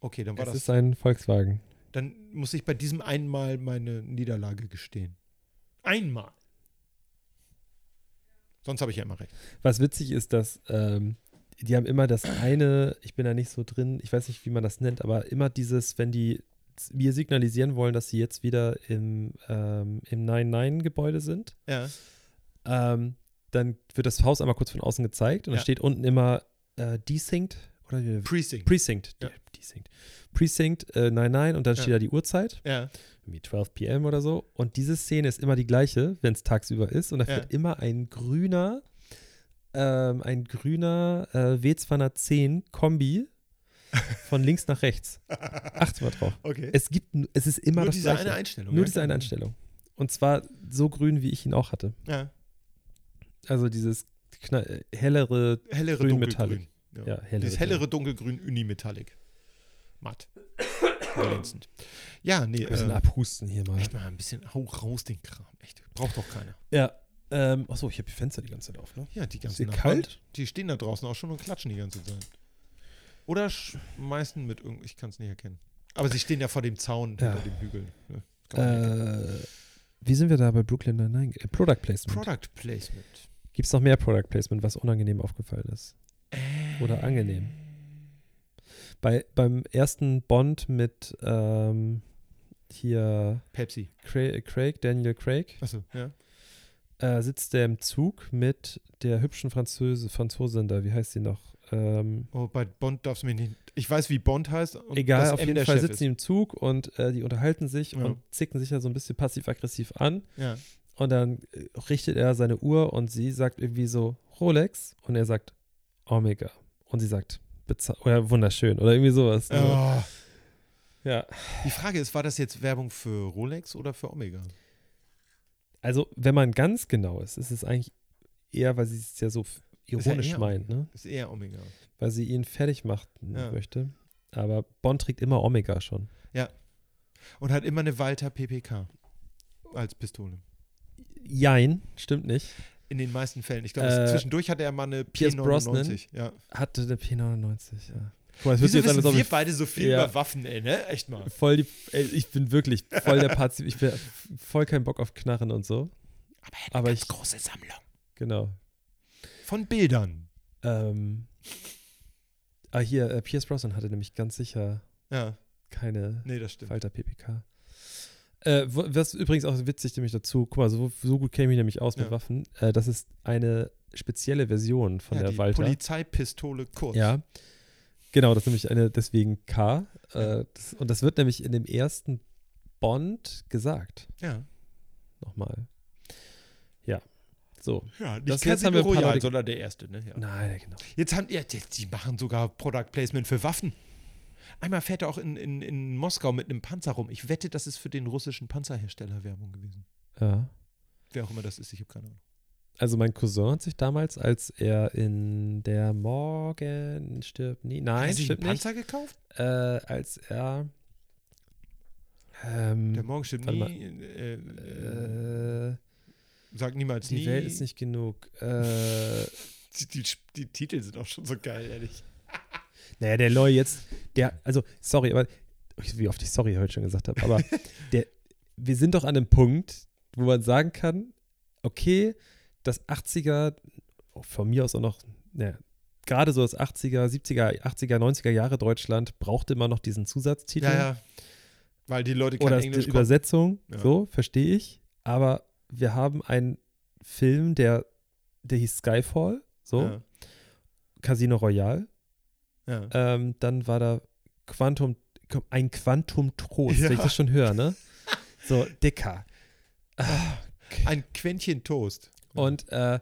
Okay, dann war Es das. ist ein Volkswagen. Dann muss ich bei diesem einmal meine Niederlage gestehen. Einmal. Sonst habe ich ja immer recht. Was witzig ist, dass ähm, die haben immer das eine, ich bin da nicht so drin, ich weiß nicht, wie man das nennt, aber immer dieses, wenn die mir signalisieren wollen, dass sie jetzt wieder im, ähm, im 9-9-Gebäude sind, Ja. ähm, dann wird das Haus einmal kurz von außen gezeigt und Ja. da steht unten immer äh, Desynced oder wie- Precinct. Precinct. Ja. Desynced. Precinct äh, 99 und dann Ja. steht da die Uhrzeit, ja. irgendwie 12 p.m. oder so. Und diese Szene ist immer die gleiche, wenn es tagsüber ist. Und da Ja. fährt immer ein grüner, ähm, ein grüner äh, W210 Kombi von links nach rechts. Achte mal drauf. Okay. Es gibt, es ist immer Nur das diese gleiche. eine Einstellung. Nur ja, diese eine. Einstellung. Und zwar so grün, wie ich ihn auch hatte. Ja. Also dieses äh, hellere, Hellere Grün dunkelgrün. Ja. ja, hellere. Dieses hellere dunkelgrün Unimetallic. Matt. Glänzend. Ja, nee. Wir müssen Äh, abhusten hier mal. echt mal ein bisschen hau raus den Kram. Echt. Braucht doch keiner. Ja. Ähm, achso, ich habe die Fenster die ganze Zeit auf, ne? Ja, die hier Nachbarn, kalt? Die stehen da draußen auch schon und klatschen die ganze Zeit. Oder schmeißen mit irgend, ich kann es nicht erkennen. Aber sie stehen ja vor dem Zaun Ja. hinter dem Hügel. Ne? Äh, wie sind wir da bei Brooklyn Nine-Nine? Äh, Product Placement. Product Placement. Gibt es noch mehr Product Placement, was unangenehm aufgefallen ist? Oder angenehm? Bei, beim ersten Bond mit ähm, hier Pepsi. Craig, Craig, Daniel Craig, Achso, ja. äh, sitzt der im Zug mit der hübschen Französe, Franzosin da, wie heißt sie noch? Ähm, Oh, bei Bond darfst du mich nicht. Ich weiß, wie Bond heißt. Und egal, auf jeden Fall Chef sitzen die im Zug und äh, die unterhalten sich Ja. und zicken sich ja so ein bisschen passiv-aggressiv an. Ja. Und dann äh, richtet er seine Uhr und sie sagt irgendwie so Rolex und er sagt Omega. Und sie sagt oder wunderschön oder irgendwie sowas. ne? Oh. Ja. Die Frage ist, war das jetzt Werbung für Rolex oder für Omega? Also, wenn man ganz genau ist, ist es eigentlich eher, weil sie es ja so ja ironisch eher meint, ne? Ist eher Omega. Weil sie ihn fertig machen Ja. möchte. Aber Bond trägt immer Omega schon. Und hat immer eine Walter PPK als Pistole. Jein, stimmt nicht. In den meisten Fällen. Ich glaube, Äh, zwischendurch hatte er mal eine Pierce P99. Brosnan? Ja. Hatte eine P99, ja. Guck mal, Wieso jetzt wissen wir beide so viel Ja. über Waffen, ey, ne? Echt mal. voll die, ey, ich bin wirklich voll der Pazif, ich bin voll kein Bock auf Knarren und so. Aber er hat Aber eine ganz ich- große Sammlung. Genau. Von Bildern. Ähm, ah, hier, äh, Pierce Brosnan hatte nämlich ganz sicher Ja, keine nee, das stimmt. Falter PPK. Äh, was übrigens auch witzig nämlich dazu, guck mal, so, so gut käme ich nämlich aus mit Ja. Waffen. Äh, das ist eine spezielle Version von ja, der die Walter. Polizeipistole kurz. Ja. Genau, das ist nämlich eine, deswegen K. Äh, das, und das wird nämlich in dem ersten Bond gesagt. Ja. Nochmal. Ja. So. Ja, nicht Das- Casino jetzt haben wir Royale, sondern der erste, ne? Ja. Nein, genau. Jetzt haben, ja, die, die machen sogar Product Placement für Waffen. Einmal fährt er auch in, in, in Moskau mit einem Panzer rum. Ich wette, das ist für den russischen Panzerhersteller Werbung gewesen. Ja. Wer auch immer das ist, ich habe keine Ahnung. Also mein Cousin hat sich damals, als er in der Morgen stirbt, nie, Hat nein, er sich einen stimmt nicht, Panzer gekauft? äh, als er ähm, Der Morgen warte nie. Äh, äh, äh, sag niemals die nie. Welt ist nicht genug. Äh, Die, die, die Titel sind auch schon so geil, ehrlich. Naja, der Loy jetzt, der, also, sorry, aber, wie oft ich sorry heute schon gesagt habe, aber der, wir sind doch an einem Punkt, wo man sagen kann, okay, das 80er, oh, von mir aus auch noch, naja, gerade so das 80er, 70er, 80er, 90er Jahre Deutschland brauchte immer noch diesen Zusatztitel. Ja, ja. Weil die Leute kein Oder Englisch. Übersetzung, Ja. so, verstehe ich. Aber wir haben einen Film, der, der hieß Skyfall, so, Ja. Casino Royale. Ja. Ähm, dann war da Quantum, ein Quantum Trost, Ja. wenn ich das schon höre, ne? So, dicker. Ein Quäntchen Toast. Und äh,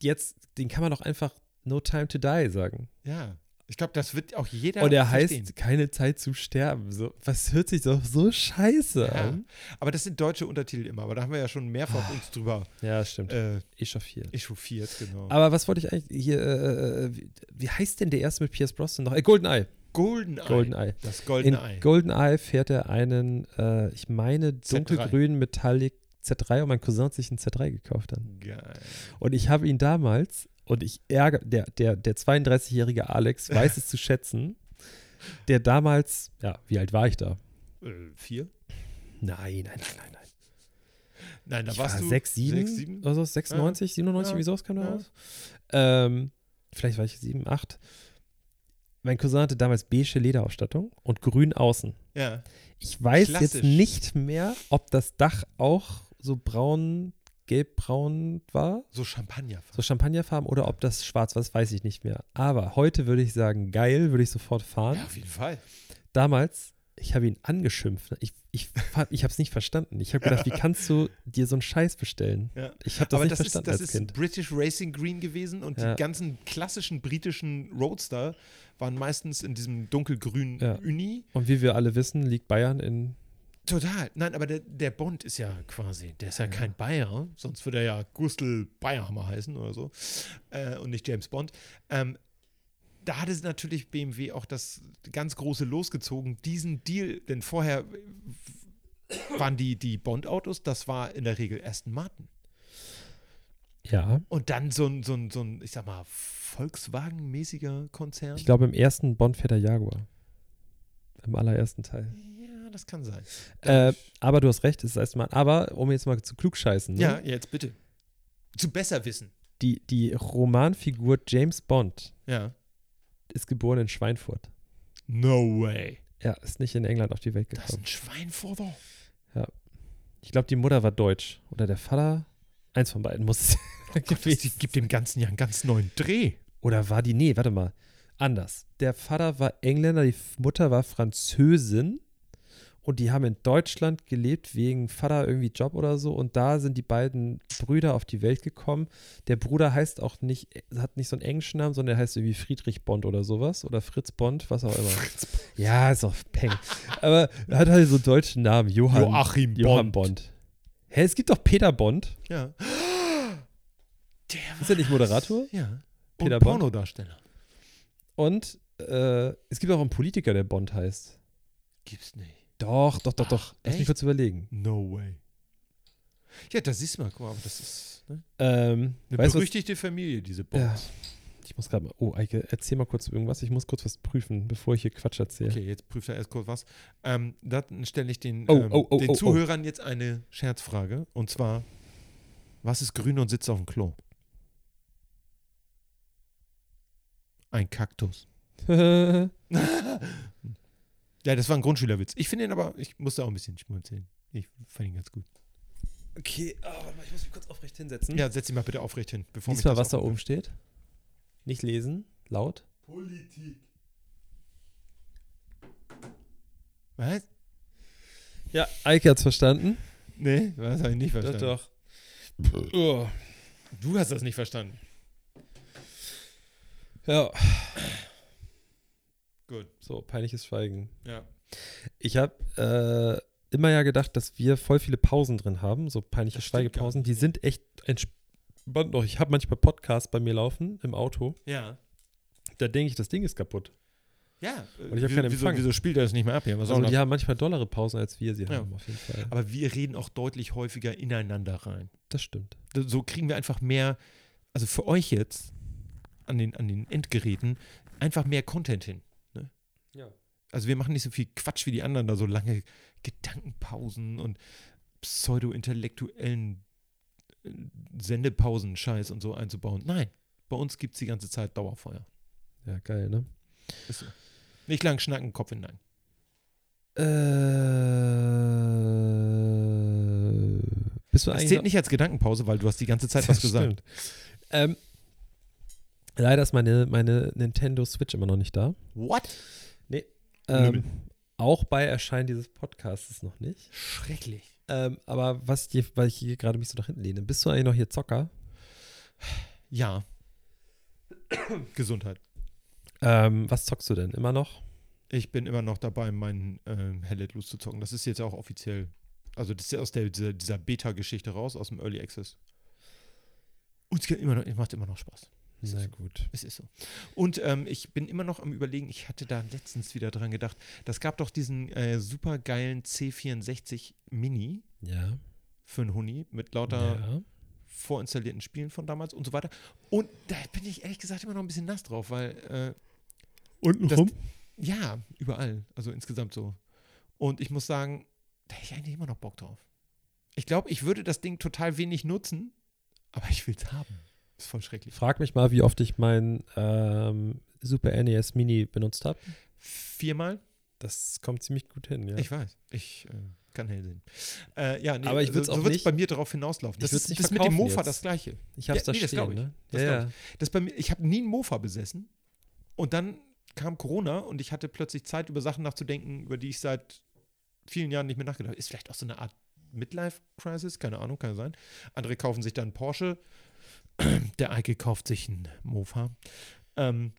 jetzt, den kann man doch einfach No Time to Die sagen. Ja. Ich glaube, das wird auch jeder Und er verstehen. heißt keine Zeit zu sterben. So, was hört sich doch so scheiße Ja. an? Aber das sind deutsche Untertitel immer. Aber da haben wir ja schon mehrfach uns drüber Ja, stimmt. äh, Echauffiert. echauffiert, genau. Aber was wollte ich eigentlich hier, äh, äh, wie, wie heißt denn der erste mit Pierce Brosnan noch? Äh, Goldeneye. Goldeneye. Goldeneye. Das In goldene Ei. Goldeneye fährt er einen, äh, ich meine, dunkelgrünen Metallic Z3 und mein Cousin hat sich einen Z3 gekauft dann. Geil. Und ich habe ihn damals, und ich ärgere, der, der, der 32-jährige Alex weiß es zu schätzen, der damals, ja, wie alt war ich da? Äh, vier? Nein, nein, nein, nein, nein. Nein, da ich warst war du 6, 7 sechs, sieben? oder so, 96, 97, Ja. wie sowas kam da Ja. raus. Ähm, vielleicht war ich 7, 8. Mein Cousin hatte damals beige Lederausstattung und grün außen. Ja. Ich weiß jetzt nicht mehr, ob das Dach auch so braun, gelb-braun war, So Champagner. so Champagnerfarben, oder ob das schwarz war, das weiß ich nicht mehr. Aber heute würde ich sagen, geil, würde ich sofort fahren. Ja, auf jeden Fall. Damals, ich habe ihn angeschimpft. Ich, ich, ich habe es nicht verstanden. Ich habe gedacht, wie kannst du dir so einen Scheiß bestellen? Ja. Ich habe das Aber nicht das ist, verstanden das als ist Kind. British Racing Green gewesen und Ja. die ganzen klassischen britischen Roadster waren meistens in diesem dunkelgrünen Ja. Uni. Und wie wir alle wissen, liegt Bayern in. Total. Nein, aber der, der Bond ist ja quasi, der ist ja, kein Bayer, sonst würde er ja Gustl Bayerhammer heißen oder so äh, und nicht James Bond. Ähm, da hatte natürlich BMW auch das ganz große losgezogen, diesen Deal, denn vorher waren die, die Bond-Autos, das war in der Regel Aston Martin. Ja. Und dann so ein, so ein, so ein ich sag mal, Volkswagen-mäßiger Konzern. Ich glaube, im ersten Bond fährt der Jaguar. Im allerersten Teil. Ja, das kann sein. Äh, aber du hast recht, es ist erstmal. Aber um jetzt mal zu klugscheißen, ne? ja, jetzt bitte. Zu besser wissen. die, die Romanfigur James Bond Ja. ist geboren in Schweinfurt. No way. Er ist nicht in England auf die Welt Das ist gekommen. ein Schweinfurter. Ich glaube, die Mutter war deutsch. Oder der Vater. Eins von beiden muss es Das gewesen gibt dem Ganzen ja einen ganz neuen Dreh. Oder war die, nee, warte mal, anders. Der Vater war Engländer, die Mutter war Französin und die haben in Deutschland gelebt wegen Vater irgendwie Job oder so und da sind die beiden Brüder auf die Welt gekommen. Der Bruder heißt auch nicht, hat nicht so einen englischen Namen, sondern er heißt irgendwie Friedrich Bond oder sowas oder Fritz Bond, was auch immer. Ja, ist auch Peng. Aber er hat halt so einen deutschen Namen, Johann, Joachim Johann Bond. Hä, es gibt doch Peter Bond. Ja. Der Ist er nicht Moderator? Ja. Peter und Bond? Pornodarsteller. Und äh, es gibt auch einen Politiker, der Bond heißt. Gibt's nicht. Doch, doch, doch, doch. Lass mich kurz überlegen. No way. Ja, das ist mal, guck mal, aber das ist ne? Ähm, eine weißt du, was, berüchtigte Familie, diese Ja. Bonds. ich muss gerade mal, oh, Eike, erzähl mal kurz irgendwas. Ich muss kurz was prüfen, bevor ich hier Quatsch erzähle. Okay, jetzt prüft er erst kurz was. Ähm, dann stelle ich den, Oh, ähm, oh, oh, den oh, oh. Zuhörern jetzt eine Scherzfrage. Und zwar, was ist grün und sitzt auf dem Klo? Ein Kaktus. Ja, das war ein Grundschülerwitz. Ich finde ihn aber, ich musste auch ein bisschen schmunzeln. Ich fand ihn ganz gut. okay, oh, warte mal, ich muss mich kurz aufrecht hinsetzen. Ja, setz ihn mal bitte aufrecht hin. Bevor Lies mich mal, was da oben steht. Nicht lesen, laut. Was? Ja, Eike hat's verstanden. Nee, das habe ich nicht verstanden. Doch, doch. Oh. Du hast das nicht verstanden. Ja, Gut. so, peinliches Schweigen. Ja. Ich habe äh, immer ja gedacht, dass wir voll viele Pausen drin haben, so peinliche Schweigepausen. Die sind echt entspannt noch. Ich habe manchmal Podcasts bei mir laufen im Auto. Ja. Da denke ich, das Ding ist kaputt. Ja. Und ich hab wieso, keinen wieso, Empfang. wieso spielt er das nicht mehr ab hier? Was Also die haben manchmal dollere Pausen, als wir sie Ja. haben, auf jeden Fall. Aber wir reden auch deutlich häufiger ineinander rein. Das stimmt. So kriegen wir einfach mehr, also für euch jetzt an den, an den Endgeräten, einfach mehr Content hin. Ja. Also wir machen nicht so viel Quatsch wie die anderen, da so lange Gedankenpausen und pseudo-intellektuellen äh, Sendepausen, Scheiß und so einzubauen. Nein, bei uns gibt es die ganze Zeit Dauerfeuer. Ja, geil, ne? Ist so. Nicht lang schnacken, Kopf hinein. Äh, bist du Das eigentlich zählt nicht als Gedankenpause, weil du hast die ganze Zeit was gesagt. Ähm, leider ist meine, meine Nintendo Switch immer noch nicht da. What? Ähm. Auch bei Erscheinen dieses Podcasts noch nicht. Schrecklich. Ähm, aber was dir, weil ich hier gerade mich so nach hinten lehne, bist du eigentlich noch hier Zocker? Ja. Gesundheit. Ähm, was zockst du denn? Immer noch? Ich bin immer noch dabei, meinen ähm, Hellet Loose zu zocken. Das ist jetzt auch offiziell. Also, das ist ja aus der, dieser, dieser Beta-Geschichte raus, aus dem Early Access. Und es geht immer noch, es macht immer noch Spaß. Ist Na so. gut. Es ist so. Und ähm, ich bin immer noch am Überlegen, ich hatte da letztens wieder dran gedacht, das gab doch diesen äh, super geilen C64 Mini Ja. für einen Huni mit lauter ja. vorinstallierten Spielen von damals und so weiter. Und da bin ich ehrlich gesagt immer noch ein bisschen nass drauf, weil äh, Unten das- ja, überall. Also insgesamt so. Und ich muss sagen, da hätte ich eigentlich immer noch Bock drauf. Ich glaube, ich würde das Ding total wenig nutzen, aber ich will es haben. Ist voll schrecklich. Frag mich mal, wie oft ich mein ähm, Super NES Mini benutzt habe. Viermal? Das kommt ziemlich gut hin, ja. Ich weiß. Ich äh, kann hell sehen. Äh, ja, nee, Aber ich so, auch so wird's nicht- bei mir darauf hinauslaufen. Das ist, nicht das mit dem Mofa jetzt. das gleiche. Ich hab's Ja, da nee, das stehen, ich. ne? Das ja, ja. Das bei mir, ich habe nie einen Mofa besessen. Und dann kam Corona und ich hatte plötzlich Zeit, über Sachen nachzudenken, über die ich seit vielen Jahren nicht mehr nachgedacht habe. Ist vielleicht auch so eine Art Midlife-Crisis, keine Ahnung, kann sein. Andere kaufen sich dann Porsche. Der Eike kauft sich einen Mofa. Ähm,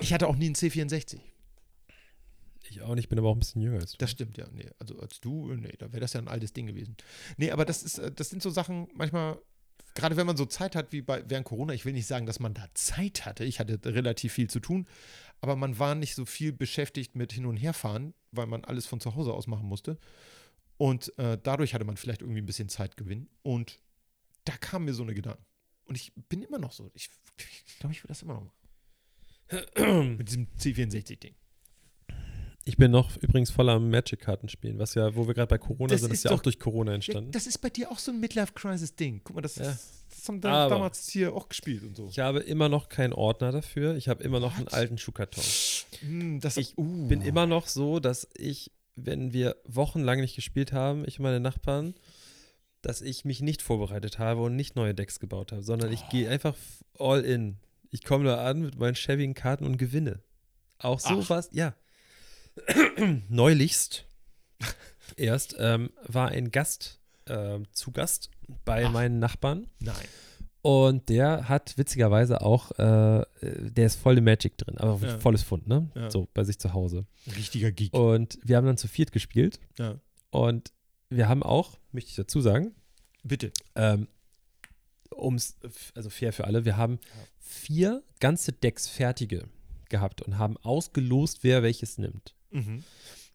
ich hatte auch nie einen C64. Ich auch nicht, bin aber auch ein bisschen jünger als du. Das stimmt, ja. Nee, also als du, nee, da wäre das ja ein altes Ding gewesen. Nee, aber das ist, äh, das sind so Sachen, manchmal, gerade wenn man so Zeit hat wie bei während Corona, ich will nicht sagen, dass man da Zeit hatte. Ich hatte relativ viel zu tun, aber man war nicht so viel beschäftigt mit Hin- und Herfahren, weil man alles von zu Hause aus machen musste. Und äh, dadurch hatte man vielleicht irgendwie ein bisschen Zeitgewinn. Und da kamen mir so eine Gedanken. Und ich bin immer noch so. Ich, glaube, ich will das immer noch machen. mit diesem C64-Ding. Ich bin noch übrigens voll am Magic-Karten spielen, was ja, wo wir gerade bei Corona Das sind, ist ist ja auch doch- durch Corona entstanden. das ist bei dir auch so ein Midlife-Crisis-Ding. Guck mal, das, Ja. ist, das haben Aber- damals hier auch gespielt und so. Ich habe immer noch keinen Ordner dafür. Ich habe immer noch einen What? alten Schuhkarton. Das, Ich uh. bin immer noch so, dass ich, wenn wir wochenlang nicht gespielt haben, ich und meine Nachbarn, dass ich mich nicht vorbereitet habe und nicht neue Decks gebaut habe, sondern ich gehe einfach f- all in. Ich komme da an mit meinen schäbigen Karten und gewinne. Auch so Ach. was, ja. Neulichst erst ähm, war ein Gast ähm, zu Gast bei Ach. meinen Nachbarn Nein. und der hat witzigerweise auch, äh, der ist voll im Magic drin, aber Ja. volles Fund, ne? Ja. So bei sich zu Hause. Richtiger Geek. Und wir haben dann zu viert gespielt. Ja. Und wir haben auch, möchte ich dazu sagen, Bitte. ähm, ums, also fair für alle, wir haben vier ganze Decks fertige gehabt und haben ausgelost, wer welches nimmt. Mhm.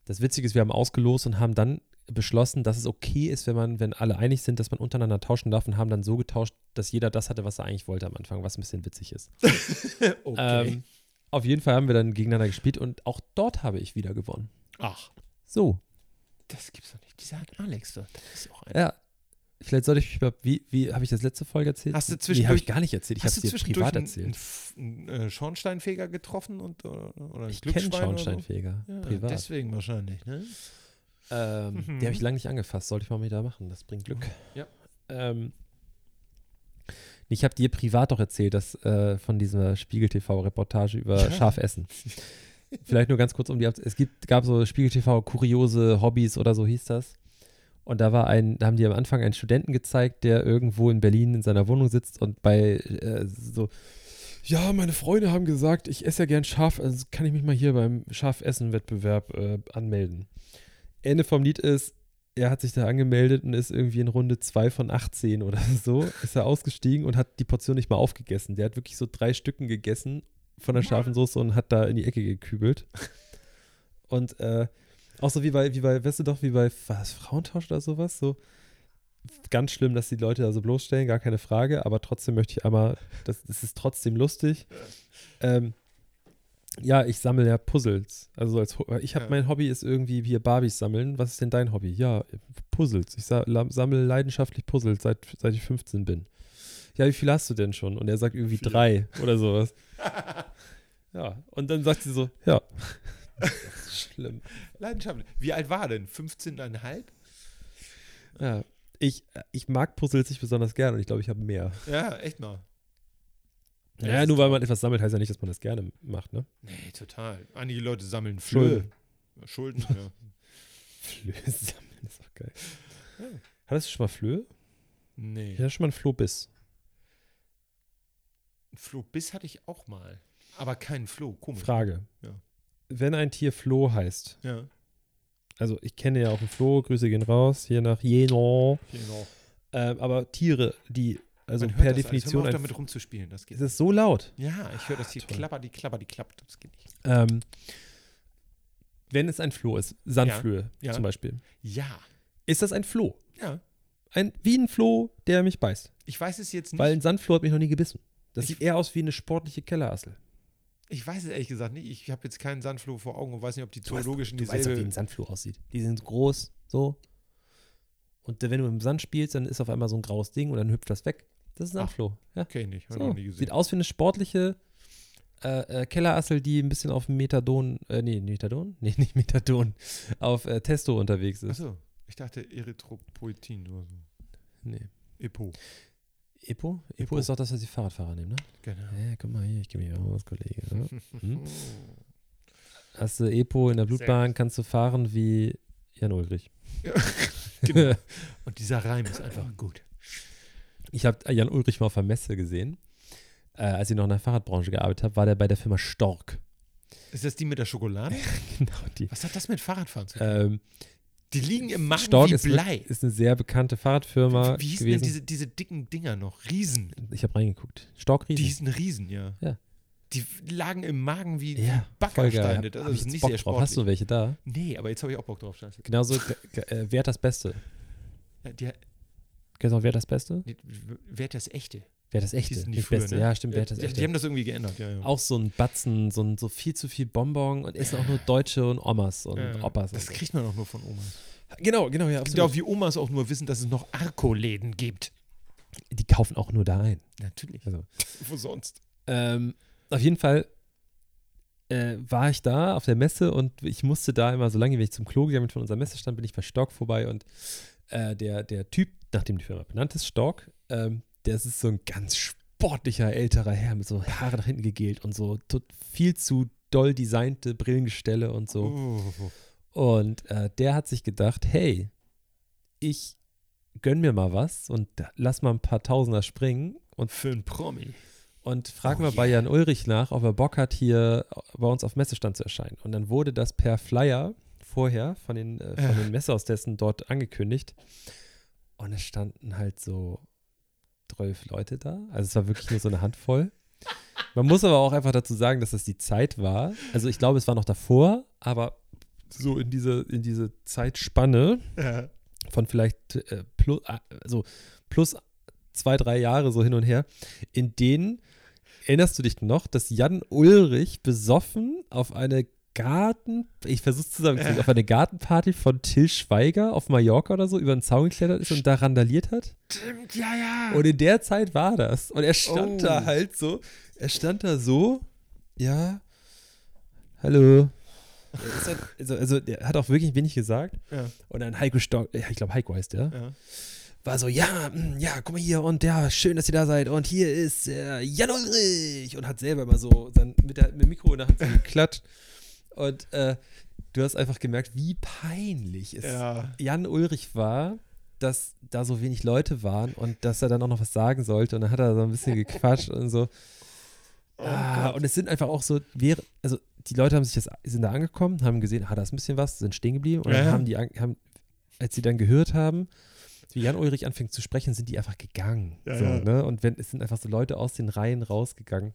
Das Witzige ist, wir haben ausgelost und haben dann beschlossen, dass es okay ist, wenn man, wenn alle einig sind, dass man untereinander tauschen darf und haben dann so getauscht, dass jeder das hatte, was er eigentlich wollte am Anfang, was ein bisschen witzig ist. okay. Ähm, auf jeden Fall haben wir dann gegeneinander gespielt und auch dort habe ich wieder gewonnen. Ach, So, das gibt's doch nicht. Dieser Alex dort, das ist auch ein. Ja. Vielleicht sollte ich über, wie, wie habe ich das letzte Folge erzählt? Hast du Nee, habe zwischendurch- ich gar nicht erzählt. Ich habe es dir zwischendurch privat einen, erzählt. einen, einen äh, Schornsteinfeger getroffen und, oder, oder Ich kenne oder so? Schornsteinfeger, Ja, privat. deswegen wahrscheinlich, ne? Ähm, Mhm. Die habe ich lange nicht angefasst. Sollte ich mal wieder machen. Das bringt Glück. Ja. Ähm, ich habe dir privat doch erzählt, dass äh, von dieser Spiegel-TV-Reportage über Ja. Schafessen. Vielleicht nur ganz kurz um die Abs Es gibt, gab so Spiegel-TV kuriose Hobbys oder so hieß das. Und da war ein, da haben die am Anfang einen Studenten gezeigt, der irgendwo in Berlin in seiner Wohnung sitzt und bei äh, so, ja, meine Freunde haben gesagt, ich esse ja gern Schaf, also kann ich mich mal hier beim Schafessen-Wettbewerb äh, anmelden. Ende vom Lied ist, er hat sich da angemeldet und ist irgendwie in Runde 2 von 18 oder so, ist er ausgestiegen und hat die Portion nicht mal aufgegessen. Der hat wirklich so drei Stücken gegessen von der scharfen Soße und hat da in die Ecke gekübelt. Und äh, auch so wie bei, wie bei, weißt du doch, wie bei was, Frauentausch oder sowas, so ganz schlimm, dass die Leute da so bloßstellen, gar keine Frage, aber trotzdem möchte ich einmal, das, das ist trotzdem lustig. Ähm, ja, ich sammle ja Puzzles. Also so als ich habe Ja. mein Hobby ist irgendwie hier Barbies sammeln. Was ist denn dein Hobby? Ja, Puzzles. Ich sammle leidenschaftlich Puzzles, seit, seit ich 15 bin. Ja, wie viel hast du denn schon? Und er sagt irgendwie Vier. drei oder sowas. ja, und dann sagt sie so, ja. Schlimm. Leidenschaftlich. Wie alt war er denn? 15,5? Ja. Ich, ich mag Puzzles nicht besonders gern und ich glaube, ich habe mehr. Ja, echt mal. Ja, Ja, nur weil man etwas sammelt, heißt ja nicht, dass man das gerne macht, ne? Nee, total. Einige Leute sammeln Flöhe. Flöhe. Schulden, ja. Flöhe sammeln ist auch geil. Hattest du schon mal Flöhe? Nee. Ich hatte schon mal einen Flohbiss. Flohbiss hatte ich auch mal. Aber keinen Floh, komisch. Frage. Ja. Wenn ein Tier Floh heißt, Ja, also ich kenne ja auch einen Floh, Grüße gehen raus, hier nach Jena. genau. Ähm, aber Tiere, die, also Man per alles. Definition, Hör mal auf, ein, damit rumzuspielen, das geht. ist es so laut. Ja, ich höre das hier toll. klapper, die klapper, die klappt. Das geht nicht. Ähm, wenn es ein Floh ist, Sandflöhe ja. zum Beispiel, Ja, ist das ein Floh? ja. Ein, wie ein Floh, der mich beißt. Ich weiß es jetzt nicht. Weil ein Sandfloh hat mich noch nie gebissen. Das Ich- sieht eher aus wie eine sportliche Kellerassel. ich weiß es ehrlich gesagt nicht. Ich habe jetzt keinen Sandfloh vor Augen und weiß nicht, ob die Du weißt- zoologischen Du weißt wie dieselbe. ein Sandfloh aussieht. Die sind groß, so. Und wenn du im Sand spielst, dann ist auf einmal so ein graues Ding und dann hüpft das weg. Das ist ein Sandfloh. Ja. Okay, nicht. Habe So. noch nie gesehen. Sieht aus wie eine sportliche äh, äh, Kellerassel, die ein bisschen auf Methadon, äh, nee, Methadon? Nee, nicht Methadon, auf äh, Testo unterwegs ist. Achso, ich dachte Erythropoetin oder so. Nee. Epo. Epo? Epo? Epo. ist auch das, was die Fahrradfahrer nehmen, ne? Genau. Ja, guck mal hier, ich gebe mich aus, Kollege. Ne? Hm? Hast du Epo in der Blutbahn, kannst du fahren wie Jan Ulrich. genau. Und dieser Reim ist einfach gut. Ich habe Jan Ulrich mal auf der Messe gesehen. Äh, als ich noch in der Fahrradbranche gearbeitet habe, war der bei der Firma Stork. Ist das die mit der Schokolade? genau, die. Was hat das mit Fahrradfahren zu tun? Ähm, die liegen im Magen Stork wie ist, Blei. ist eine sehr bekannte Fahrradfirma Wie hießen gewesen. denn diese, diese dicken Dinger noch? Riesen. ich habe reingeguckt. Storkriesen. Die hießen Riesen, ja. Ja. Die lagen im Magen wie ja, Backersteine. Das ist nicht Bock sehr drauf. Hast du sportlich. welche da? Nee, aber jetzt habe ich auch Bock drauf. Scheiße. Genauso, äh, wer hat das Beste? Ja, die, Kennst du wer hat das Beste? die, wer hat das echte? Wer das Echte? sind die früher, Beste. ne? Ja, stimmt, wer das die, Echte? die haben das irgendwie geändert, ja, ja. auch so ein Batzen, so, ein, so viel zu viel Bonbon und essen auch nur Deutsche und Omas und Ja. Opas. Das so. kriegt man auch nur von Omas. Genau, genau, ja, Genau, wie Omas auch nur wissen, dass es noch Arco-Läden gibt. Die kaufen auch nur da ein. Natürlich. Also, Wo sonst? ähm, auf jeden Fall äh, war ich da auf der Messe und ich musste da immer, solange wie ich zum Klo gegangen bin von unserer Messestand, bin ich bei Stork vorbei und äh, der, der Typ, nachdem die Firma benannt ist, Stork, ähm, der ist so ein ganz sportlicher älterer Herr mit so Haare nach hinten gegelt und so viel zu doll designte Brillengestelle und so. Oh. Und äh, der hat sich gedacht, hey, ich gönn mir mal was und lass mal ein paar Tausender springen und, Für einen Promi. und frag Oh mal bei yeah. Jan Ulrich nach, ob er Bock hat, hier bei uns auf Messestand zu erscheinen. Und dann wurde das per Flyer vorher von den, äh, von den Messeaustessen dort angekündigt. Und es standen halt so zwölf Leute da. Also es war wirklich nur so eine Handvoll. Man muss aber auch einfach dazu sagen, dass das die Zeit war. Also ich glaube, es war noch davor, aber so in diese, in diese Zeitspanne Ja. von vielleicht äh, plus, also plus zwei, drei Jahre so hin und her, in denen erinnerst du dich noch, dass Jan Ulrich besoffen auf eine Garten, ich versuche zusammenzukriegen, auf eine Gartenparty von Till Schweiger auf Mallorca oder so über den Zaun geklettert ist und da randaliert hat. Stimmt, ja, ja. Und in der Zeit war das. Und er stand Oh. da halt so, er stand da so, ja, hallo. Er halt, also, also, der hat auch wirklich wenig gesagt. ja, Und dann Heiko Stock, ich glaube Heiko heißt der, ja. war so, ja, mm, ja, guck mal hier und ja, schön, dass ihr da seid und hier ist äh, Jan Ulrich und hat selber immer so dann mit, der, mit dem Mikro in der Hand so geklatscht und äh, du hast einfach gemerkt, wie peinlich es ja. Jan Ulrich war, dass da so wenig Leute waren und dass er dann auch noch was sagen sollte und dann hat er so ein bisschen gequatscht und so. Oh ah, und es sind einfach auch so, also die Leute haben sich das, sind da angekommen, haben gesehen, ah, da ist ein bisschen was, sind stehen geblieben und Ja, dann haben die, haben, als sie dann gehört haben, wie Jan Ulrich anfängt zu sprechen, sind die einfach gegangen. Ja, so, ja. Ne? Und wenn, es sind einfach so Leute aus den Reihen rausgegangen.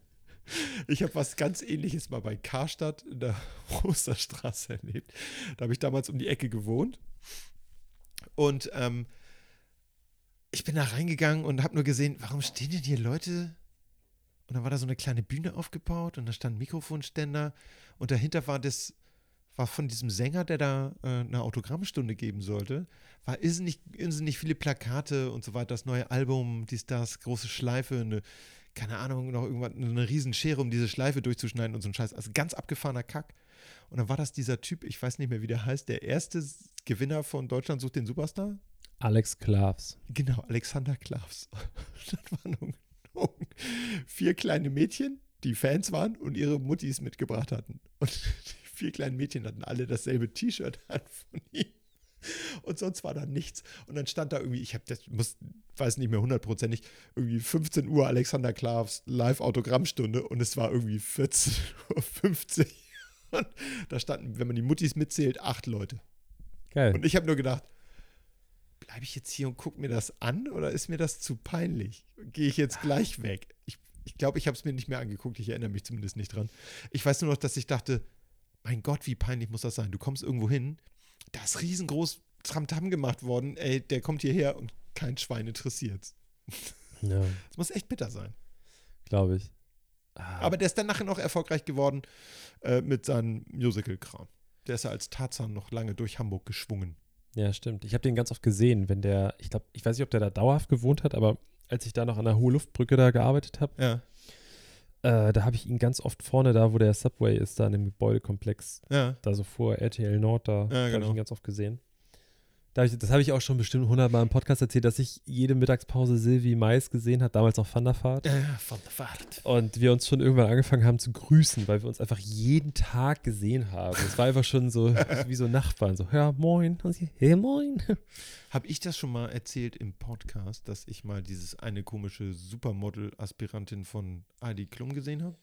Ich habe was ganz ähnliches mal bei Karstadt in der Osterstraße erlebt. Da habe ich damals um die Ecke gewohnt. Und ähm, ich bin da reingegangen und habe nur gesehen, warum stehen denn hier Leute? Und dann war da so eine kleine Bühne aufgebaut und da stand ein Mikrofonständer und dahinter war das, war von diesem Sänger, der da äh, eine Autogrammstunde geben sollte, war irrsinnig, irrsinnig viele Plakate und so weiter, das neue Album, dies, das, große Schleife, eine, keine Ahnung, noch irgendwas, eine Riesenschere, um diese Schleife durchzuschneiden und so ein Scheiß. Also ganz abgefahrener Kack. Und dann war das dieser Typ, ich weiß nicht mehr, wie der heißt, der erste Gewinner von Deutschland sucht den Superstar. Alex Klavs. Genau, Alexander Klavs. Das waren vier kleine Mädchen, die Fans waren und ihre Muttis mitgebracht hatten. Und die vier kleinen Mädchen hatten alle dasselbe T-Shirt an von ihm. Und sonst war da nichts. Und dann stand da irgendwie, ich habe das, muss, weiß nicht mehr hundertprozentig, irgendwie 15 Uhr Alexander Klavs Live-Autogrammstunde und es war irgendwie 14.50 Uhr. Und da standen, wenn man die Muttis mitzählt, acht Leute. Geil. Und ich habe nur gedacht, bleibe ich jetzt hier und gucke mir das an oder ist mir das zu peinlich? Gehe ich jetzt gleich weg? Ich glaube, ich, glaub, ich habe es mir nicht mehr angeguckt. Ich erinnere mich zumindest nicht dran. Ich weiß nur noch, dass ich dachte, mein Gott, wie peinlich muss das sein? Du kommst irgendwo hin, da ist riesengroß Tramtam gemacht worden. Ey, der kommt hierher und kein Schwein interessiert's. ja, Das muss echt bitter sein. glaube ich. Ah, Aber der ist dann nachher noch erfolgreich geworden äh, mit seinem Musical-Kram. Der ist ja als Tarzan noch lange durch Hamburg geschwungen. Ja, stimmt. Ich habe den ganz oft gesehen, wenn der, ich glaube, ich weiß nicht, ob der da dauerhaft gewohnt hat, aber als ich da noch an der Hohe Luftbrücke da gearbeitet habe, Ja, äh, da habe ich ihn ganz oft vorne da, wo der Subway ist, da in dem Gebäudekomplex, ja. da so vor RTL Nord, da Ja, habe ich genau. ihn ganz oft gesehen. Das habe ich auch schon bestimmt hundertmal im Podcast erzählt, dass ich jede Mittagspause Sylvie Mais gesehen habe, damals noch Van der Vaart. Ja, von der Fahrt. Und wir uns schon irgendwann angefangen haben zu grüßen, weil wir uns einfach jeden Tag gesehen haben. Es war einfach schon so wie so Nachbarn, so, ja, moin. Und sie, hey, moin. Habe ich das schon mal erzählt im Podcast, dass ich mal dieses eine komische Supermodel-Aspirantin von Heidi Klum gesehen habe?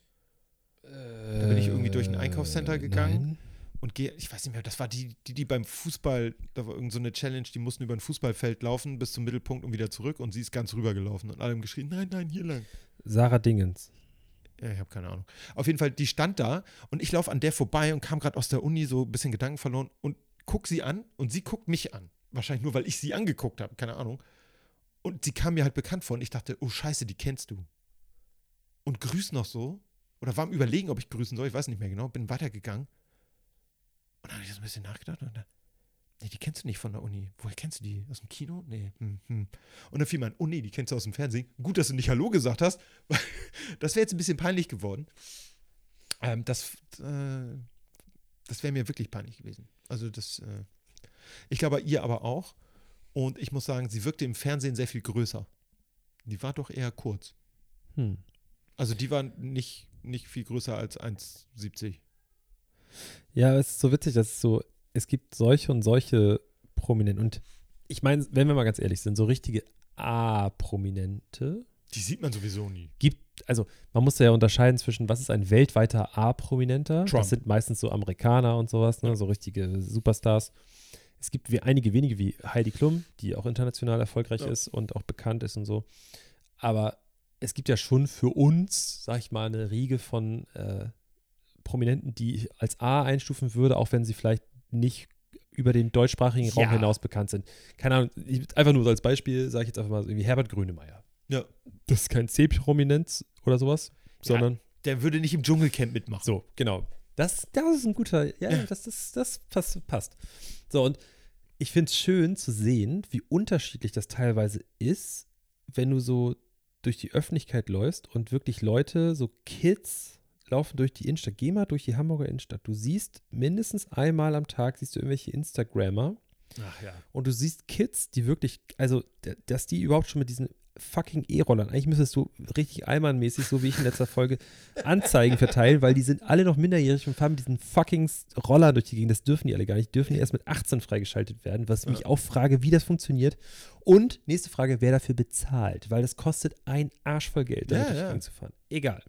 Da bin ich irgendwie durch ein Einkaufscenter gegangen. Nein. Und gehe, ich weiß nicht mehr, das war die, die, die beim Fußball, da war irgend so eine Challenge, die mussten über ein Fußballfeld laufen bis zum Mittelpunkt und wieder zurück und sie ist ganz rübergelaufen und alle haben geschrien, nein, nein, hier lang. Sarah Dingens. Ja, ich habe keine Ahnung. Auf jeden Fall, die stand da und ich laufe an der vorbei und kam gerade aus der Uni so ein bisschen Gedanken verloren und guck sie an und sie guckt mich an. Wahrscheinlich nur, weil ich sie angeguckt habe, keine Ahnung. Und sie kam mir halt bekannt vor und ich dachte, oh Scheiße, die kennst du. Und grüß noch so. Oder war am Überlegen, ob ich grüßen soll, ich weiß nicht mehr genau, bin weitergegangen. Und dann habe ich so ein bisschen nachgedacht und dann, nee, die kennst du nicht von der Uni. Woher kennst du die? Aus dem Kino? Nee. Hm, hm. Und dann fiel mir ein, oh nee, die kennst du aus dem Fernsehen. Gut, dass du nicht Hallo gesagt hast, das wäre jetzt ein bisschen peinlich geworden. Ähm, das äh, das wäre mir wirklich peinlich gewesen. Also das, äh, ich glaube ihr aber auch. Und ich muss sagen, sie wirkte im Fernsehen sehr viel größer. Die war doch eher kurz. Hm. Also die war nicht, nicht viel größer als 1,70. Ja, es ist so witzig, dass es so, es gibt solche und solche Prominenten. Und ich meine, wenn wir mal ganz ehrlich sind, so richtige A-Prominente Die sieht man sowieso nie. gibt, also man muss ja unterscheiden zwischen, was ist ein weltweiter A-Prominenter? Das sind meistens so Amerikaner und sowas, ne? so richtige Superstars. Es gibt wie einige wenige wie Heidi Klum, die auch international erfolgreich Ja. ist und auch bekannt ist und so. Aber es gibt ja schon für uns, sag ich mal, eine Riege von äh, Prominenten, die ich als A einstufen würde, auch wenn sie vielleicht nicht über den deutschsprachigen Raum Ja. hinaus bekannt sind. Keine Ahnung, ich, einfach nur so als Beispiel sage ich jetzt einfach mal so irgendwie Herbert Grönemeyer. Ja. Das ist kein C-Prominenz oder sowas, sondern Der würde nicht im Dschungelcamp mitmachen. so, genau. Das, das ist ein guter, ja, Ja. das, das, das passt, passt. So, und ich finde es schön zu sehen, wie unterschiedlich das teilweise ist, wenn du so durch die Öffentlichkeit läufst und wirklich Leute, so Kids, laufen durch die Innenstadt. Geh mal durch die Hamburger Innenstadt. Du siehst mindestens einmal am Tag, siehst du irgendwelche Instagrammer Ach ja. und du siehst Kids, die wirklich, also, dass die überhaupt schon mit diesen fucking E-Rollern, eigentlich müsstest du richtig Allmann-mäßig, so wie ich in letzter Folge, Anzeigen verteilen, weil die sind alle noch minderjährig und fahren mit diesen fucking Roller durch die Gegend. Das dürfen die alle gar nicht. Die dürfen erst mit 18 freigeschaltet werden, was mich Ja. auch frage, wie das funktioniert. Und nächste Frage, wer dafür bezahlt, weil das kostet ein Arsch voll Geld, damit Ja, durch die ja. Gegend zu fahren. Egal.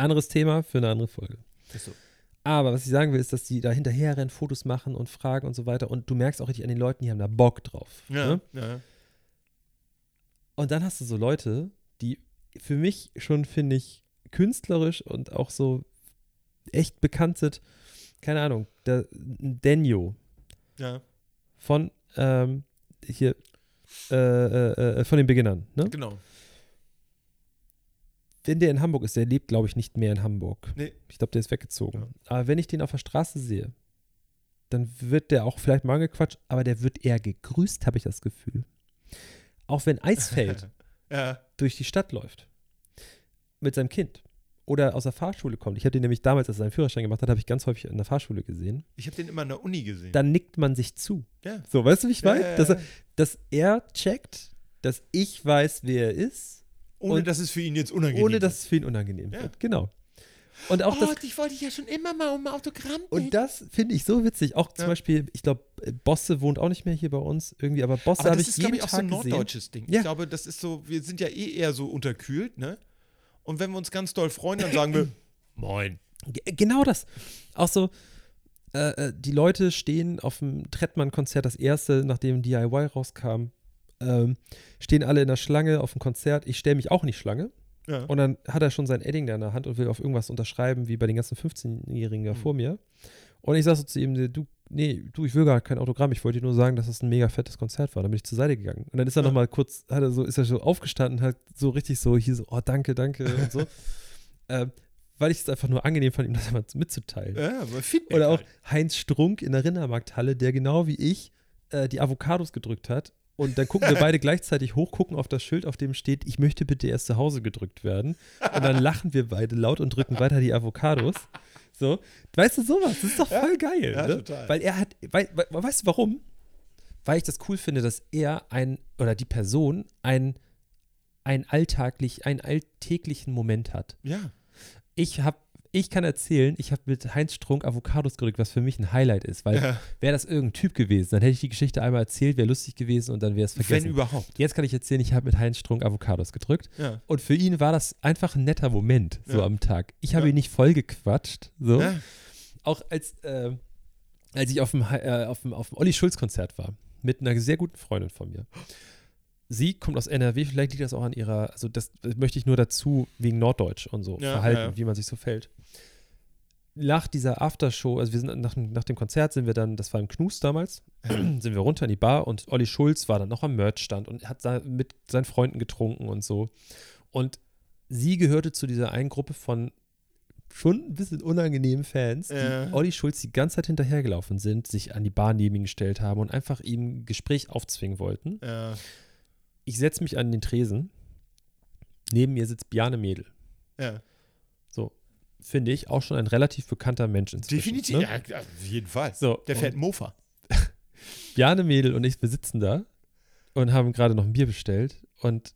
Anderes Thema für eine andere Folge. So. Aber was ich sagen will, ist, dass die da hinterher rennen, Fotos machen und fragen und so weiter. Und du merkst auch richtig an den Leuten, die haben da Bock drauf. Ja, Ne? ja. Und dann hast du so Leute, die für mich schon, finde ich, künstlerisch und auch so echt bekannt sind. Keine Ahnung, der Denio Ja, von ähm, hier, äh, äh, äh, von den Beginnern. Ne? genau. Wenn der in Hamburg ist, der lebt, glaube ich, nicht mehr in Hamburg. Nee. Ich glaube, der ist weggezogen. Ja. Aber wenn ich den auf der Straße sehe, dann wird der auch vielleicht mal angequatscht, aber der wird eher gegrüßt, habe ich das Gefühl. Auch wenn Eisfeld ja, durch die Stadt läuft mit seinem Kind oder aus der Fahrschule kommt. Ich habe den nämlich damals, als er seinen Führerschein gemacht hat, habe ich ganz häufig in der Fahrschule gesehen. ich habe den immer an der Uni gesehen. Dann nickt man sich zu. ja. So, weißt du, wie ich Ja, meine? Dass, er, dass er checkt, dass ich weiß, wer er ist, Ohne und- dass es für ihn jetzt unangenehm ohne dass ist. es für ihn unangenehm Ja. wird. Genau. Und auch das, ich wollte dich ja schon immer mal um ein Autogramm und das finde ich so witzig. Auch zum Ja. Beispiel, ich glaube, Bosse wohnt auch nicht mehr hier bei uns irgendwie, aber Bosse habe das ich ist, jeden glaube ich, auch so ein Tag gesehen. norddeutsches Ding. Ja. Ich glaube, das ist so, wir sind ja eh eher so unterkühlt, ne? Und wenn wir uns ganz doll freuen, dann sagen wir, moin. Ge- Genau das. Auch so, äh, äh, die Leute stehen auf dem Trettmann-Konzert, das erste, nachdem DIY rauskam, ähm, stehen alle in der Schlange auf dem Konzert. Ich stelle mich auch in die Schlange. Ja. Und dann hat er schon sein Edding da in der Hand und will auf irgendwas unterschreiben, wie bei den ganzen 15-Jährigen da Mhm. vor mir. Und ich sag so zu ihm, du, nee, du, ich will gar kein Autogramm, ich wollte dir nur sagen, dass das ein mega fettes Konzert war. Dann bin ich zur Seite gegangen. Und dann ist er Ja. noch mal kurz, hat er so, ist er so aufgestanden, hat so richtig so hier so, oh, danke, danke und so. ähm, weil ich es einfach nur angenehm fand, ihm das einmal mitzuteilen. Ja, Feedback Oder auch halt. Heinz Strunk in der Rindermarkthalle, der genau wie ich äh, die Avocados gedrückt hat. Und dann gucken wir beide gleichzeitig hoch, gucken auf das Schild, auf dem steht, ich möchte bitte erst zu Hause gedrückt werden. Und dann lachen wir beide laut und drücken weiter die Avocados. So, weißt du sowas? Das ist doch voll geil. ja, ne? total. Weil er hat, weil, weil, weißt du warum? Weil ich das cool finde, dass er ein, oder die Person ein, ein alltaglich, einen alltäglichen Moment hat Ja. ich habe ich kann erzählen, ich habe mit Heinz Strunk Avocados gedrückt, was für mich ein Highlight ist, weil ja. wäre das irgendein Typ gewesen, dann hätte ich die Geschichte einmal erzählt, wäre lustig gewesen und dann wäre es Wenn vergessen. überhaupt. Jetzt kann ich erzählen, ich habe mit Heinz Strunk Avocados gedrückt Ja. und für ihn war das einfach ein netter Moment so Ja. am Tag. Ich habe ihn nicht voll gequatscht, so. Auch als, äh, als ich auf dem, äh, auf dem, auf dem Olli Schulz Konzert war, mit einer sehr guten Freundin von mir. Sie kommt aus NRW, vielleicht liegt das auch an ihrer, also das, das möchte ich nur dazu, wegen Norddeutsch und so, Ja, Verhalten, ja, wie man sich so fällt. Nach dieser Aftershow, also wir sind nach, dem- nach dem Konzert sind wir dann, das war im Knus damals, sind wir runter in die Bar und Olli Schulz war dann noch am Merchstand und hat da mit seinen Freunden getrunken und so. Und sie gehörte zu dieser einen Gruppe von schon ein bisschen unangenehmen Fans, die Ja. Olli Schulz die ganze Zeit hinterhergelaufen sind, sich an die Bar neben ihn gestellt haben und einfach ihm ein Gespräch aufzwingen wollten. Ja. Ich setze mich an den Tresen. Neben mir sitzt Bjane Mädel. ja. So, finde ich, auch schon ein relativ bekannter Mensch inzwischen. Definitiv. Ne? Ja, auf jeden Fall. So, Der fährt Mofa. Bjane Mädel und ich, wir sitzen da und haben gerade noch ein Bier bestellt und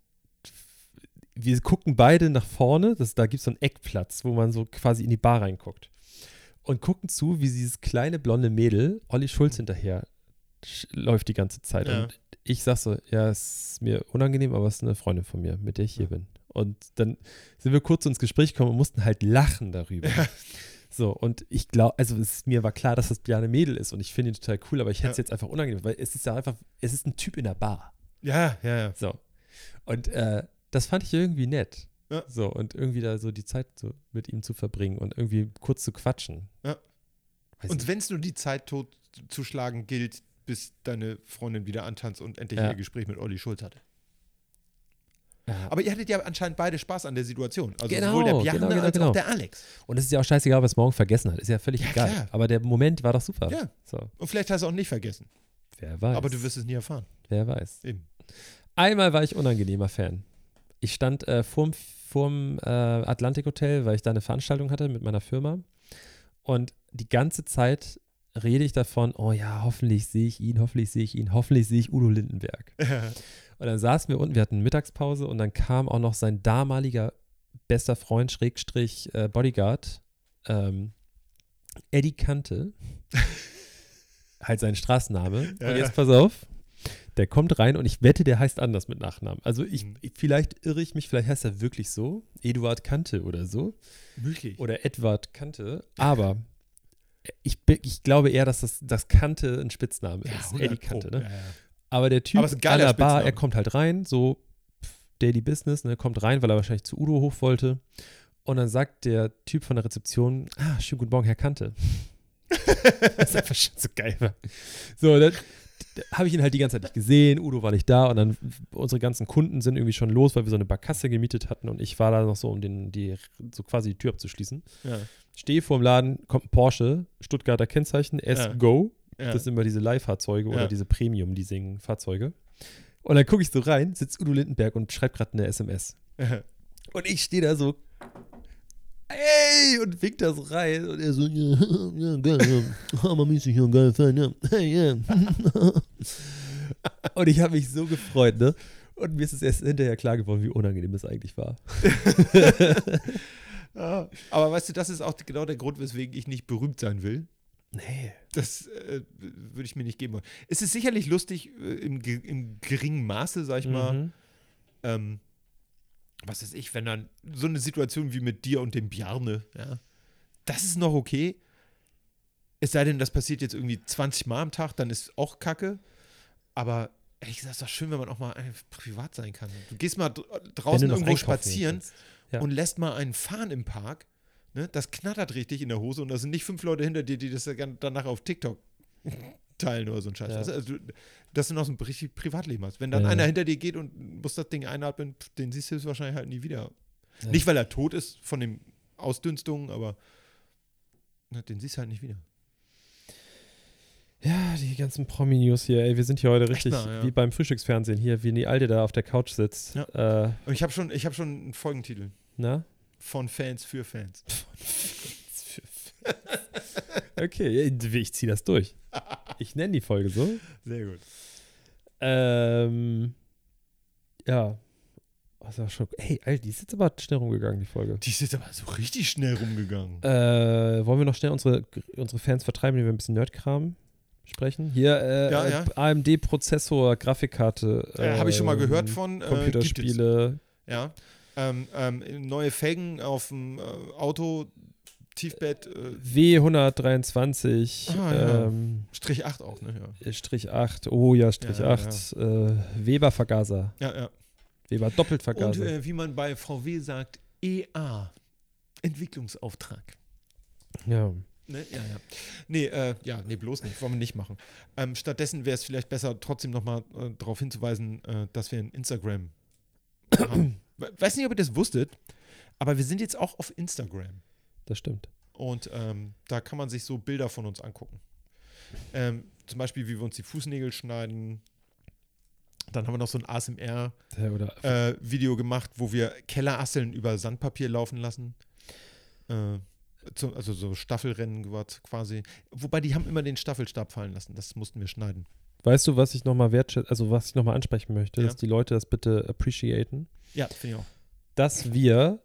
wir gucken beide nach vorne, das, da gibt es so einen Eckplatz, wo man so quasi in die Bar reinguckt und gucken zu, wie dieses kleine blonde Mädel Olli Schulz hinterher läuft die ganze Zeit Ja. und ich sag so, ja, es ist mir unangenehm, aber es ist eine Freundin von mir, mit der ich hier bin. Und dann sind wir kurz ins Gespräch gekommen und mussten halt lachen darüber. So, und ich glaube, also es, mir war klar, dass das Bjane Mädel ist und ich finde ihn total cool, aber ich hätte es Ja. jetzt einfach unangenehm, weil es ist ja einfach, es ist ein Typ in der Bar. Ja, ja, ja. So. Und äh, das fand ich irgendwie nett. Ja. So, und irgendwie da so die Zeit so mit ihm zu verbringen und irgendwie kurz zu quatschen. Ja. Weiß Und wenn es nur die Zeit totzuschlagen gilt, bis deine Freundin wieder antanzt und endlich Ja. ihr Gespräch mit Olli Schulz hatte. Ja. Aber ihr hattet ja anscheinend beide Spaß an der Situation. Also Genau, sowohl der Bjarne genau, genau, als genau. auch der Alex. Und es ist ja auch scheißegal, was morgen vergessen hat. Ist ja völlig Ja, egal. klar. Aber der Moment war doch super. Ja. So, Und vielleicht hast du auch nicht vergessen. wer weiß. Aber du wirst es nie erfahren. Wer weiß. Eben. Einmal war ich unangenehmer Fan. Ich stand äh, vorm, vorm äh, Atlantic Hotel, weil ich da eine Veranstaltung hatte mit meiner Firma. Und die ganze Zeit rede ich davon, oh ja, hoffentlich sehe ich ihn, hoffentlich sehe ich ihn, hoffentlich sehe ich Udo Lindenberg. Und dann saßen wir unten, wir hatten Mittagspause und dann kam auch noch sein damaliger bester Freund, Schrägstrich äh, Bodyguard, ähm, Eddie Kante, halt sein Straßenname. Ja, und jetzt pass auf, der kommt rein und ich wette, der heißt anders mit Nachnamen. Also ich, Mhm. ich vielleicht irre ich mich, vielleicht heißt er wirklich so, Eduard Kante oder so, Möglich. oder Edward Kante, aber ich, ich glaube eher, dass das, das Kante ein Spitzname ist, 100 Eddie. Kante, ne? Ja, ja. Aber der Typ Aber an der Bar, Spitzname. er kommt halt rein, so Daily Business, ne, kommt rein, weil er wahrscheinlich zu Udo hoch wollte. Und dann sagt der Typ von der Rezeption, ah, schönen guten Morgen, Herr Kante. das ist einfach schon so geil. So, dann habe ich ihn halt die ganze Zeit nicht gesehen, Udo war nicht da und dann unsere ganzen Kunden sind irgendwie schon los, weil wir so eine Barkasse gemietet hatten und ich war da noch so, um den, die, so quasi die Tür abzuschließen. Ja. Stehe vor dem Laden, kommt ein Porsche, Stuttgarter Kennzeichen, S-Go. Ja. Das sind immer diese Leihfahrzeuge oder diese Premium-Leasing-Fahrzeuge. Und dann gucke ich so rein, sitzt Udo Lindenberg und schreibt gerade eine SMS. Und ich stehe da so, ey, und winkt da so rein. Und er so, ja, ja, geil, ja. Hammermäßig, ja, geil, fein, ja. Hey, ja. und ich habe mich so gefreut, ne? Und mir ist es erst hinterher klar geworden, wie unangenehm das eigentlich war. Ah, Aber weißt du, das ist auch genau der Grund, weswegen ich nicht berühmt sein will. Nee. Das äh, würde ich mir nicht geben wollen. Es ist sicherlich lustig äh, im, im geringen Maße, sag ich mal. Mhm. Ähm, was weiß ich, wenn dann so eine Situation wie mit dir und dem Bjarne, ja, das ist noch okay. Es sei denn, das passiert jetzt irgendwie 20 Mal am Tag, dann ist auch Kacke. Aber ehrlich gesagt, ist doch schön, wenn man auch mal privat sein kann. Du gehst mal draußen irgendwo spazieren Ja. und lässt mal einen fahren im Park. Ne? Das knattert richtig in der Hose und da sind nicht fünf Leute hinter dir, die das dann danach auf TikTok teilen oder so ein Scheiß. Ja. Also, also, dass du noch so ein richtig Privatleben hast. Wenn dann Ja, ja. einer hinter dir geht und muss das Ding einatmen, den siehst du wahrscheinlich halt nie wieder. Ja. Nicht, weil er tot ist von den Ausdünstungen, aber ne, den siehst du halt nicht wieder. Ja, die ganzen Promi-News hier, ey, wir sind hier heute richtig mal, ja. wie beim Frühstücksfernsehen hier, wie die Alte da auf der Couch sitzt. Äh, Und ich habe schon, ich hab schon einen Folgentitel. na? Von Fans für Fans. Okay, ich ziehe das durch. Ich nenne die Folge so. Sehr gut. Ähm, ja. Also schon, ey, Alter, die ist jetzt aber schnell rumgegangen, die Folge. Die ist jetzt aber so richtig schnell rumgegangen. Äh, wollen wir noch schnell unsere, unsere Fans vertreiben, indem wir ein bisschen Nerdkram sprechen? Hier, äh, Ja, äh, ja. AMD-Prozessor, Grafikkarte. Äh, Habe ich schon mal gehört von. Äh. Computerspiele. Ja. Ähm, ähm, neue Felgen auf dem äh, Auto, Tiefbett, äh, W123, Ah, ja. ähm, Strich 8 auch, ne? Ja, Strich 8, oh ja, Strich Ja, 8, Äh, Weber-Vergaser. ja. ja. Weber Und Doppeltvergaser. äh, wie man bei VW sagt, EA, Entwicklungsauftrag. ja. Ne? Ja, ja. Nee, äh, ja, nee, bloß nicht. Wollen wir nicht machen. Ähm, stattdessen wäre es vielleicht besser, trotzdem nochmal äh, darauf hinzuweisen, äh, dass wir ein Instagram haben. We- Weiß nicht, ob ihr das wusstet, aber wir sind jetzt auch auf Instagram. Das stimmt. Und ähm, da kann man sich so Bilder von uns angucken. Ähm, zum Beispiel, wie wir uns die Fußnägel schneiden. Dann haben wir noch so ein ASMR-Video äh, gemacht, wo wir Kellerasseln über Sandpapier laufen lassen. Äh, zu, also so Staffelrennen quasi. Wobei die haben immer den Staffelstab fallen lassen. Das mussten wir schneiden. Weißt du, was ich nochmal wertschätze, also was ich nochmal ansprechen möchte, Ja. dass die Leute das bitte appreciaten, Ja, finde ich auch. dass wir,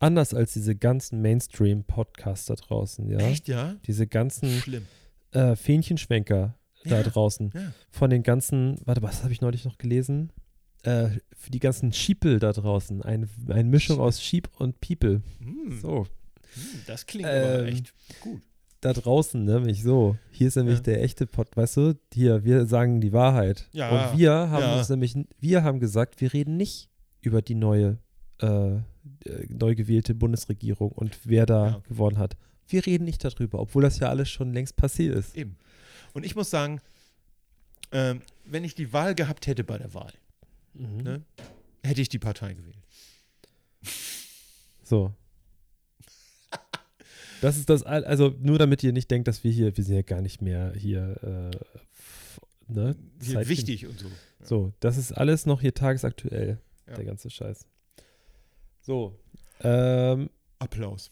anders als diese ganzen Mainstream-Podcasts da draußen, ja, Echt, ja? diese ganzen äh, Fähnchenschwenker da Ja. draußen, Ja. von den ganzen, warte, was habe ich neulich noch gelesen? Äh, für die ganzen Schiepel da draußen, ein, eine Mischung aus Sheep und People. Hm, So, hm, das klingt aber Ähm, echt gut. da draußen, nämlich so. Hier ist nämlich Ja. der echte Pod, weißt du? Hier, wir sagen die Wahrheit. Ja, Und wir haben uns nämlich, wir haben gesagt, wir reden nicht über die neue, äh, neu gewählte Bundesregierung und wer da Ja. gewonnen hat. Wir reden nicht darüber, obwohl das ja alles schon längst passiert ist. Eben. Und ich muss sagen, ähm, wenn ich die Wahl gehabt hätte bei der Wahl, Mhm. ne, hätte ich die Partei gewählt. So. Das ist das, Al- also nur damit ihr nicht denkt, dass wir hier, wir sind ja gar nicht mehr hier, äh, ne? Hier wichtig und so. So, das ist alles noch hier tagesaktuell, Ja. der ganze Scheiß. So, ähm, Applaus.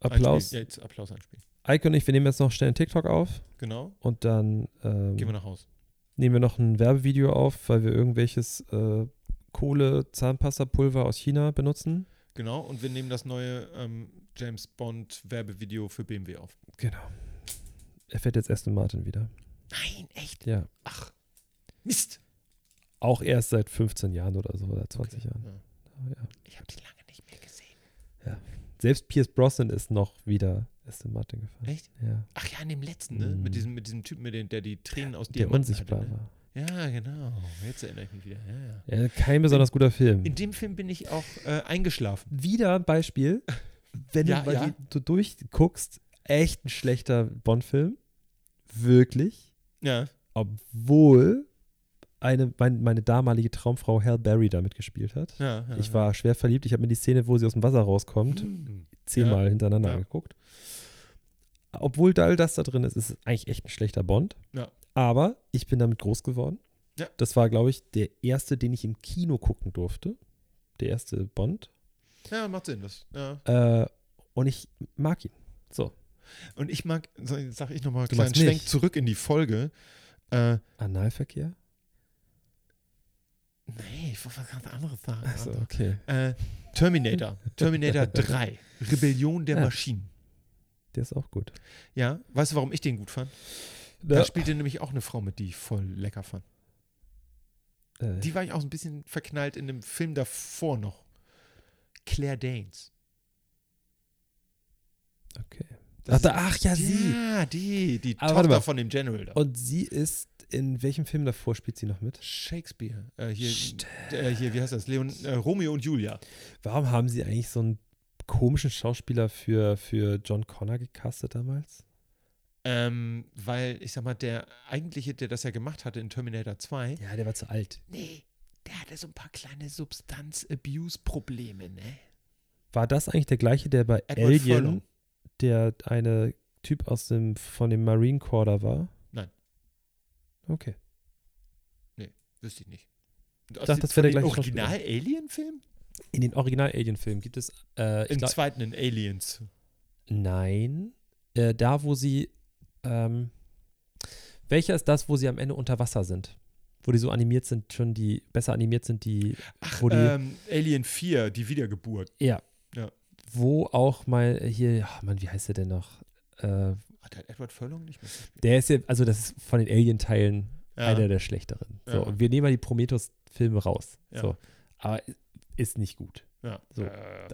Applaus. Einspielen. Jetzt Applaus einspielen. Ike und ich, wir nehmen jetzt noch schnell einen TikTok auf Genau. und dann ähm, Gehen wir nach Hause. nehmen wir noch ein Werbevideo auf, weil wir irgendwelches äh, Kohle-Zahnpasta-Pulver aus China benutzen. Genau. Und wir nehmen das neue ähm, James Bond Werbevideo für BMW auf. Genau. Er fährt jetzt Aston Martin wieder. Nein, echt? Ja. Ach. Mist. Auch erst seit 15 Jahren oder so, oder 20 Jahren. Ja. Ja. Ich habe die lange nicht mehr gesehen. Selbst Pierce Brosnan ist noch wieder Aston Martin gefahren. Echt? Ja. Ach ja, in dem letzten, ne? Mhm. Mit, diesem, mit diesem Typen, mit dem, der die Tränen aus Der Diamanten unsichtbar hatte, ne? war. Ja, genau. Jetzt erinnere ich mich wieder. Ja, ja. Ja, kein besonders guter Film. In dem Film bin ich auch äh, eingeschlafen. wieder ein Beispiel, wenn Ja, du, ja. die, du durchguckst, echt ein schlechter Bond-Film. Wirklich. Ja. Obwohl eine, mein, meine damalige Traumfrau Halle Berry da mitgespielt hat. ja, ja Ich war schwer verliebt. Ich habe mir die Szene, wo sie aus dem Wasser rauskommt, Hm. zehnmal hintereinander Ja. angeguckt. Obwohl da all das da drin ist, ist es eigentlich echt ein schlechter Bond. Ja. Aber ich bin damit groß geworden. Ja. Das war, glaube ich, der erste, den ich im Kino gucken durfte. Der erste Bond. Ja, macht Sinn. Das, ja. Äh, und ich mag ihn. So. Und ich mag, sag ich nochmal, Du kleinen Schwenk zurück in die Folge. Äh, Analverkehr? Nee, ich wollte was ganz anderes sagen. Alter. okay. Äh, Terminator. Terminator 3. Rebellion der Ja. Maschinen. Der ist auch gut. Ja, weißt du, warum ich den gut fand? Da spielte nämlich auch eine Frau mit, die ich voll lecker fand. äh, Die war ich auch so ein bisschen verknallt in dem Film davor noch. Claire Danes. okay. Ach, da, ach ja, sie. Ja, die, die Aber Tochter von dem General da. Und sie ist, in welchem Film davor spielt sie noch mit? Shakespeare. Äh, hier, äh, hier, wie heißt das? Leon, äh, Romeo und Julia. Warum haben sie eigentlich so einen komischen Schauspieler für, für John Connor gecastet damals? Ähm, weil, ich sag mal, der eigentliche, der das ja gemacht hatte in Terminator 2, Ja, der war zu alt. nee, der hatte so ein paar kleine Substanz-Abuse-Probleme, ne? War das eigentlich der gleiche, der bei Edward Alien, Furlong. der eine Typ aus dem, von dem Marine Corps da war? Okay. Wüsste ich nicht. Ich dachte, das wäre der gleiche. Original-Alien-Film? In den Original-Alien-Filmen gibt es, äh, Im glaub, zweiten in Aliens. nein, äh, da wo sie, ähm, welcher ist das, wo sie am Ende unter Wasser sind? Wo die so animiert sind, schon die, besser animiert sind, die, Ach, Wo die- ähm, Alien 4, die Wiedergeburt. ja. Ja. Wo auch mal hier, ach Mann, wie heißt der denn noch? Äh, Hat der Edward Furlong nicht mehr der ist ja, also das ist von den Alien-Teilen Ja. einer der schlechteren. So, Ja. und wir nehmen mal die Prometheus-Filme raus. Ja. So. Aber ist nicht gut. ja. So.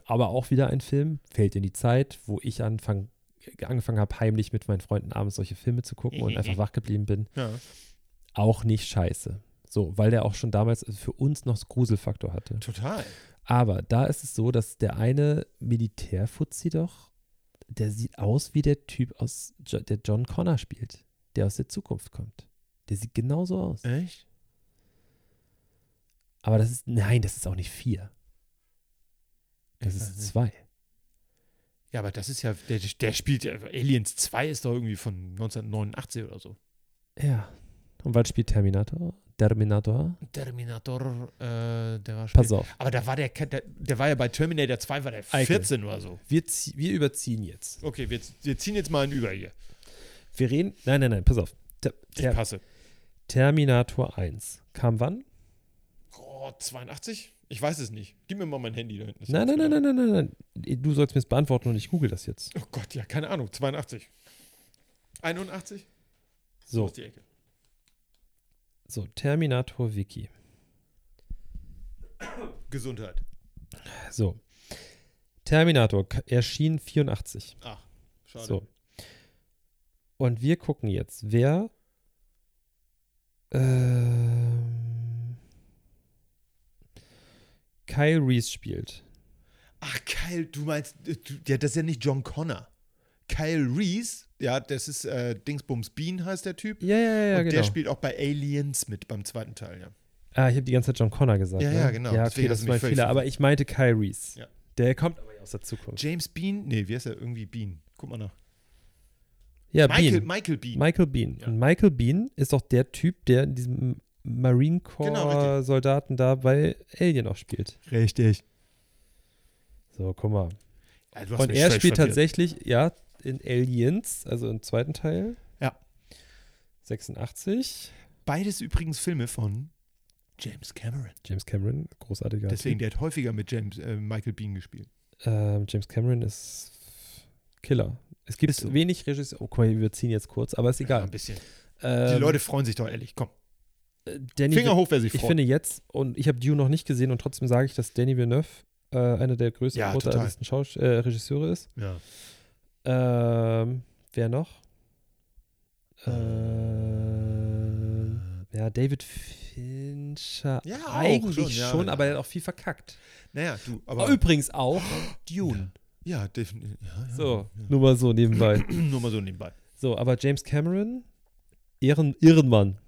Aber auch wieder ein Film, fällt in die Zeit, wo ich anfang, angefangen habe, heimlich mit meinen Freunden abends solche Filme zu gucken und einfach wach geblieben bin. ja. Auch nicht scheiße. So, weil der auch schon damals für uns noch Gruselfaktor hatte. Total. Aber da ist es so, dass der eine Militärfuzzi doch, der sieht aus wie der Typ aus, der John Connor spielt, der aus der Zukunft kommt. Der sieht genauso aus. Echt? Aber das ist, nein, das ist auch nicht vier. Das ist nicht. zwei. Ja, aber das ist ja, der, der spielt ja, Aliens 2 ist doch irgendwie von 1989 oder so. Ja. Und was spielt Terminator? Terminator? Terminator, äh, der war Pass spät- auf. Aber da war der, der, der war ja bei Terminator 2, war der Eike. 14 oder so. Wir, wir überziehen jetzt. Okay, wir, wir ziehen jetzt mal einen über hier. Wir reden. Nein, nein, nein, pass auf. Ter, Ich Ter, passe. Terminator 1. Kam wann? Oh, 82? Ich weiß es nicht. Gib mir mal mein Handy da hinten. Nein, nein, nein, genau. nein, nein, nein. Du sollst mir es beantworten und ich google das jetzt. Oh Gott, ja, keine Ahnung. 82. 81? So, ist die Ecke. So Terminator Wiki. Gesundheit. So. Terminator erschien 84. Ach, schade. So. Und wir gucken jetzt, wer ähm, Kyle Reese spielt. Ach, Kyle, du meinst, äh, du, ja, das ist ja nicht John Connor. Kyle Reese, ja, das ist äh, Dingsbums Bean heißt der Typ. Ja, ja, ja, und genau. der spielt auch bei Aliens mit beim zweiten Teil, ja. ah, ich habe die ganze Zeit John Connor gesagt. Ja, ne? ja, genau. Ja, Deswegen okay, das ist mein Fehler. Aber ich meinte Kyle Reese. Ja. Der kommt aber aus der Zukunft. James Bean? Nee, wie heißt er? Irgendwie Bean. Guck mal nach. Ja, Michael, Bean. Michael Bean. Michael Bean. Ja. Und Michael Bean ist doch der Typ, der in diesem Marine Genau, Corps Soldaten da bei Alien auch spielt. Richtig. So, guck mal. Ja, Und er spielt verwirrt. tatsächlich, ja, in Aliens, also im zweiten Teil. Ja. 86. Beides übrigens Filme von James Cameron. James Cameron, großartiger. Deswegen, der hat häufiger mit James, äh, Michael Bean gespielt. Ähm, James Cameron ist Killer. Es gibt so. wenig Regisseure. Oh, guck mal, wir ziehen jetzt kurz, aber ist Ja, egal. ein bisschen. Ähm, Die Leute freuen sich doch ehrlich. Komm. äh, Danny Finger hoch, wer sich Ich freut. finde jetzt, und ich habe Dune noch nicht gesehen, und trotzdem sage ich, dass Danny Villeneuve äh, einer der größten, Ja, großartigsten Schaus äh, Regisseure ist. ja. Ähm, wer noch? Ähm, ja, David Fincher. Ja, Eigentlich schon, schon, ja. aber er hat auch viel verkackt. Naja, du, Aber aber. übrigens auch Dune. Ja, definitiv. So, nur mal so nebenbei. Nur mal so nebenbei. so, aber James Cameron, Ehren, Ehrenmann.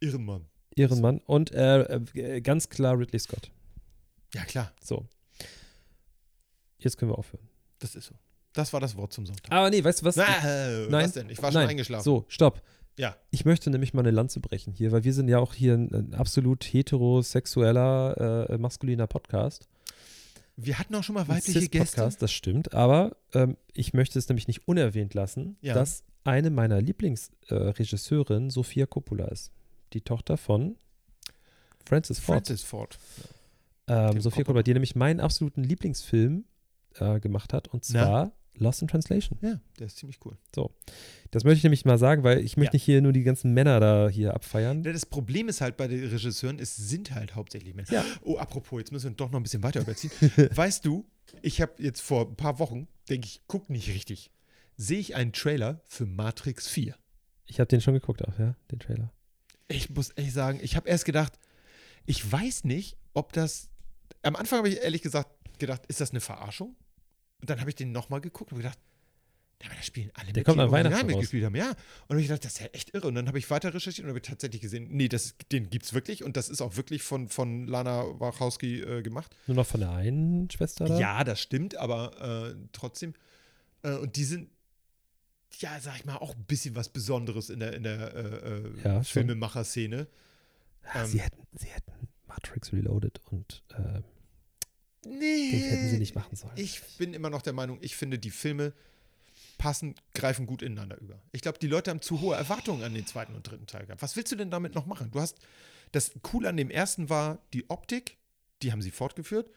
Irrenmann. Ehrenmann. Und äh, äh, ganz klar Ridley Scott. Ja, klar. So. Jetzt können wir aufhören. Das ist so. Das war das Wort zum Sonntag. Aber nee, weißt du was? Na, äh, Nein. was denn? Ich war Nein. schon eingeschlafen. So, stopp. Ja. Ich möchte nämlich mal eine Lanze brechen hier, weil wir sind ja auch hier ein, ein absolut heterosexueller, äh, maskuliner Podcast. Wir hatten auch schon mal weibliche Gäste. Das stimmt. Aber ähm, ich möchte es nämlich nicht unerwähnt lassen, Ja. dass eine meiner Lieblingsregisseurinnen Sophia Coppola ist. Die Tochter von Francis Ford. Francis Ford. ähm, Sophia Coppola. Die nämlich meinen absoluten Lieblingsfilm äh, gemacht hat, und Na? Lost in Translation. Ja, der ist ziemlich cool. Das möchte ich nämlich mal sagen, weil ich möchte Ja. nicht hier nur die ganzen Männer da hier abfeiern. Das Problem ist halt bei den Regisseuren, es sind halt hauptsächlich Männer. Ja. Oh, apropos, jetzt müssen wir doch noch ein bisschen weiter überziehen. weißt du, ich habe jetzt vor ein paar Wochen, denke ich, guck nicht richtig, sehe ich einen Trailer für Matrix 4. Ich habe den schon geguckt auch, ja, den Trailer. Ich muss ehrlich sagen, ich habe erst gedacht, ich weiß nicht, ob das. Am Anfang habe ich ehrlich gesagt gedacht, ist das eine Verarschung? Und dann habe ich den nochmal geguckt und gedacht, aber da spielen alle Der mit, kommt die Weihnachten mitgespielt haben, ja. Und dann habe ich gedacht, das ist ja echt irre. Und dann habe ich weiter recherchiert und habe tatsächlich gesehen, nee, das, den gibt es wirklich und das ist auch wirklich von, von Lana Wachowski äh, gemacht. Nur noch von der einen Schwester da? Ja, das stimmt, aber äh, trotzdem. Äh, und die sind, ja, sag ich mal, auch ein bisschen was Besonderes in der, in der äh, äh, Ja. Filmemacher-Szene. Ähm. sie, hätten, sie hätten Matrix Reloaded und äh, Nee. den hätten sie nicht machen sollen. Ich bin immer noch der Meinung, ich finde, die Filme passen, greifen gut ineinander über. Ich glaube, die Leute haben zu hohe Erwartungen an den zweiten und dritten Teil gehabt. Was willst du denn damit noch machen? Du hast, das Cool an dem ersten war die Optik, die haben sie fortgeführt.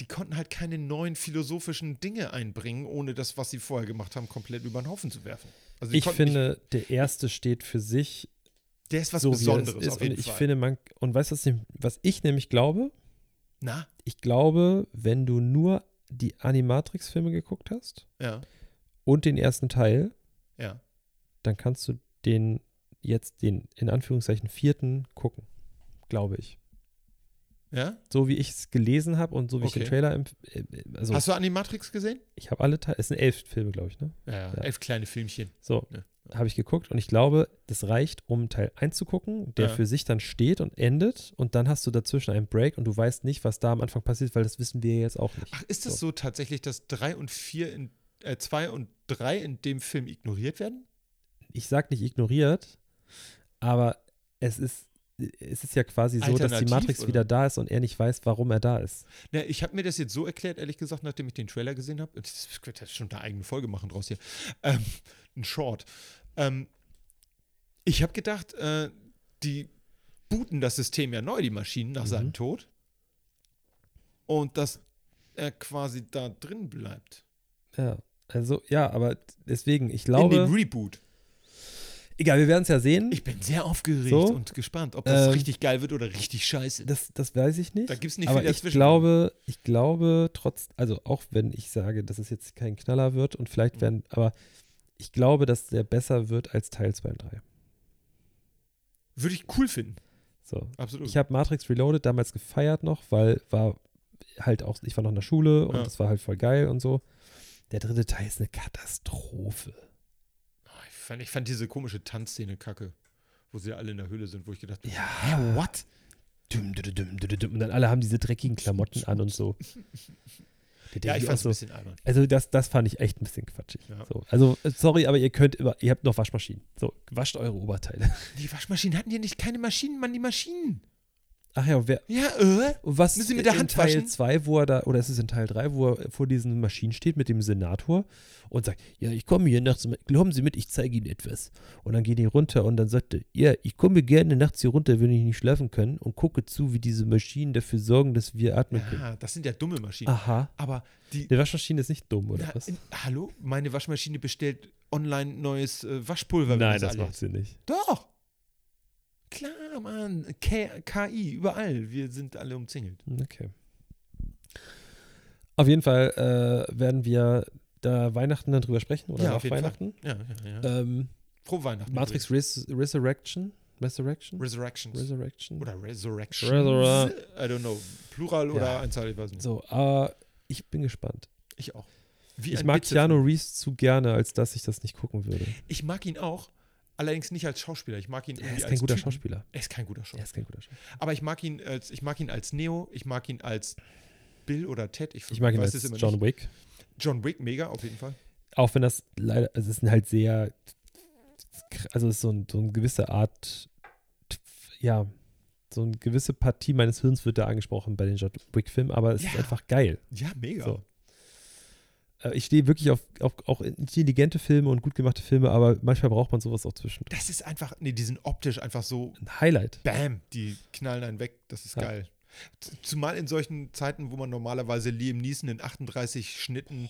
Die konnten halt keine neuen philosophischen Dinge einbringen, ohne das, was sie vorher gemacht haben, komplett über den Haufen zu werfen. Also ich finde, der erste steht für sich nicht, der ist was so, er Besonderes es ist. auf jeden und ich Fall. finde, man, und weißt du, was ich nämlich glaube? Na, Ich glaube, wenn du nur die Animatrix-Filme geguckt hast ja, und den ersten Teil, ja. dann kannst du den jetzt den in Anführungszeichen vierten gucken. Glaube ich. Ja? So wie ich es gelesen habe und so wie ich Okay. den Trailer. empf- äh, Also, Hast du Animatrix gesehen? ich habe alle Teile. Es sind elf Filme, glaube ich, ne? Ja, ja, Ja. elf kleine Filmchen. So, Ja. Habe ich geguckt und ich glaube, das reicht, um Teil 1 zu gucken, der Ja. für sich dann steht und endet und dann hast du dazwischen einen Break und du weißt nicht, was da am Anfang passiert, weil das wissen wir jetzt auch nicht. Ach, ist das So. so, tatsächlich, dass drei und vier in, äh, zwei und drei in dem Film ignoriert werden? Ich sage nicht ignoriert, aber es ist, es ist ja quasi so, dass die Matrix oder? wieder da ist und er nicht weiß, warum er da ist. Na, ich habe mir das jetzt so erklärt, ehrlich gesagt, nachdem ich den Trailer gesehen habe. Das könnte schon eine eigene Folge machen draus hier. Ähm, ein Short. Ähm, ich habe gedacht, äh, die booten das System ja neu, die Maschinen, nach Mhm. seinem Tod. Und dass er quasi da drin bleibt. Ja, also ja, aber deswegen, ich In glaube, dem Reboot. egal, wir werden es ja sehen. Ich bin sehr aufgeregt So? und gespannt, ob das Ähm, richtig geil wird oder richtig scheiße. das, das weiß ich nicht. Da gibt es nicht aber viel ich dazwischen. glaube, ich glaube trotz, also auch wenn ich sage, dass es jetzt kein Knaller wird und vielleicht Mhm. werden, aber ich glaube, dass der besser wird als Teil 2 und 3. Würde ich cool finden. So. Absolut. Ich habe Matrix Reloaded damals gefeiert noch, weil war halt auch, ich war noch in der Schule und Ja. das war halt voll geil und so. Der dritte Teil ist eine Katastrophe. Ah, ich, fand, ich fand diese komische Tanzszene kacke, wo sie alle in der Höhle sind, wo ich gedacht habe, Ja. hä, what? Düm, düm, düm, düm, düm. Und dann alle haben diese dreckigen Klamotten an und so. Ja, ich fand es auch ein bisschen albern. Also das, das fand ich echt ein bisschen quatschig. Ja. So, also sorry, aber ihr könnt immer, ihr habt noch Waschmaschinen. So, wascht eure Oberteile. Die Waschmaschinen hatten ja nicht keine Maschinen, Mann, die Maschinen. Ach ja, wer, Ja, äh? was Müssen Sie mit der in Hand Teil waschen? 2, wo er da, oder ist es in Teil 3, wo er vor diesen Maschinen steht mit dem Senator und sagt, ja, ich komme hier nachts, glauben Sie mit, ich zeige Ihnen etwas. Und dann gehen die runter und dann sagt er, ja, ich komme gerne nachts hier runter, wenn ich nicht schlafen kann und gucke zu, wie diese Maschinen dafür sorgen, dass wir atmen können. Ja, das sind ja dumme Maschinen. Aha. Aber die. Die Waschmaschine ist nicht dumm, oder Na, was? in, hallo? Meine Waschmaschine bestellt online neues äh, Waschpulver. Nein, das alles- macht sie nicht. Doch. Klar, Mann. KI, überall. Wir sind alle umzingelt. Okay. Auf jeden Fall äh, werden wir da Weihnachten dann drüber sprechen oder Ja, nach auf jeden Fall. Weihnachten. Ja, ja, ja. Ähm, Frohe Weihnachten. Matrix Res Resurrection. Resurrection? Resurrections. Resurrection. Oder Resurrection. Resura- I don't know. Plural oder Ja. Einzahl, ich weiß nicht. So, aber ich bin gespannt. Ich auch. Wie Ich mag. Keanu Reeves zu gerne, als dass ich das nicht gucken würde. Ich mag ihn auch, allerdings nicht als Schauspieler. Ich mag ihn Er ist kein als guter Typen. Schauspieler. Er ist kein guter Er Schauspieler. ist kein guter Schauspieler. Aber ich mag ihn als ich mag ihn als Neo, ich mag ihn als Bill oder Ted. Ich, Ich mag ihn als John nicht. Wick. John Wick, mega, auf jeden Fall. Auch wenn das leider, also es ist halt sehr, also es ist so, ein, so eine gewisse Art, ja, so eine gewisse Partie meines Hirns wird da angesprochen bei den John Wick-Filmen, aber es ist Ja. einfach geil. Ja, mega. So. Äh, Ich stehe wirklich auf, auf auch intelligente Filme und gut gemachte Filme, aber manchmal braucht man sowas auch zwischendurch. Das ist einfach, nee, die sind optisch einfach so, Ein Highlight. bam, die knallen einen weg. Das ist Ja. geil. Zumal in solchen Zeiten, wo man normalerweise Liam Neeson in 38 Schnitten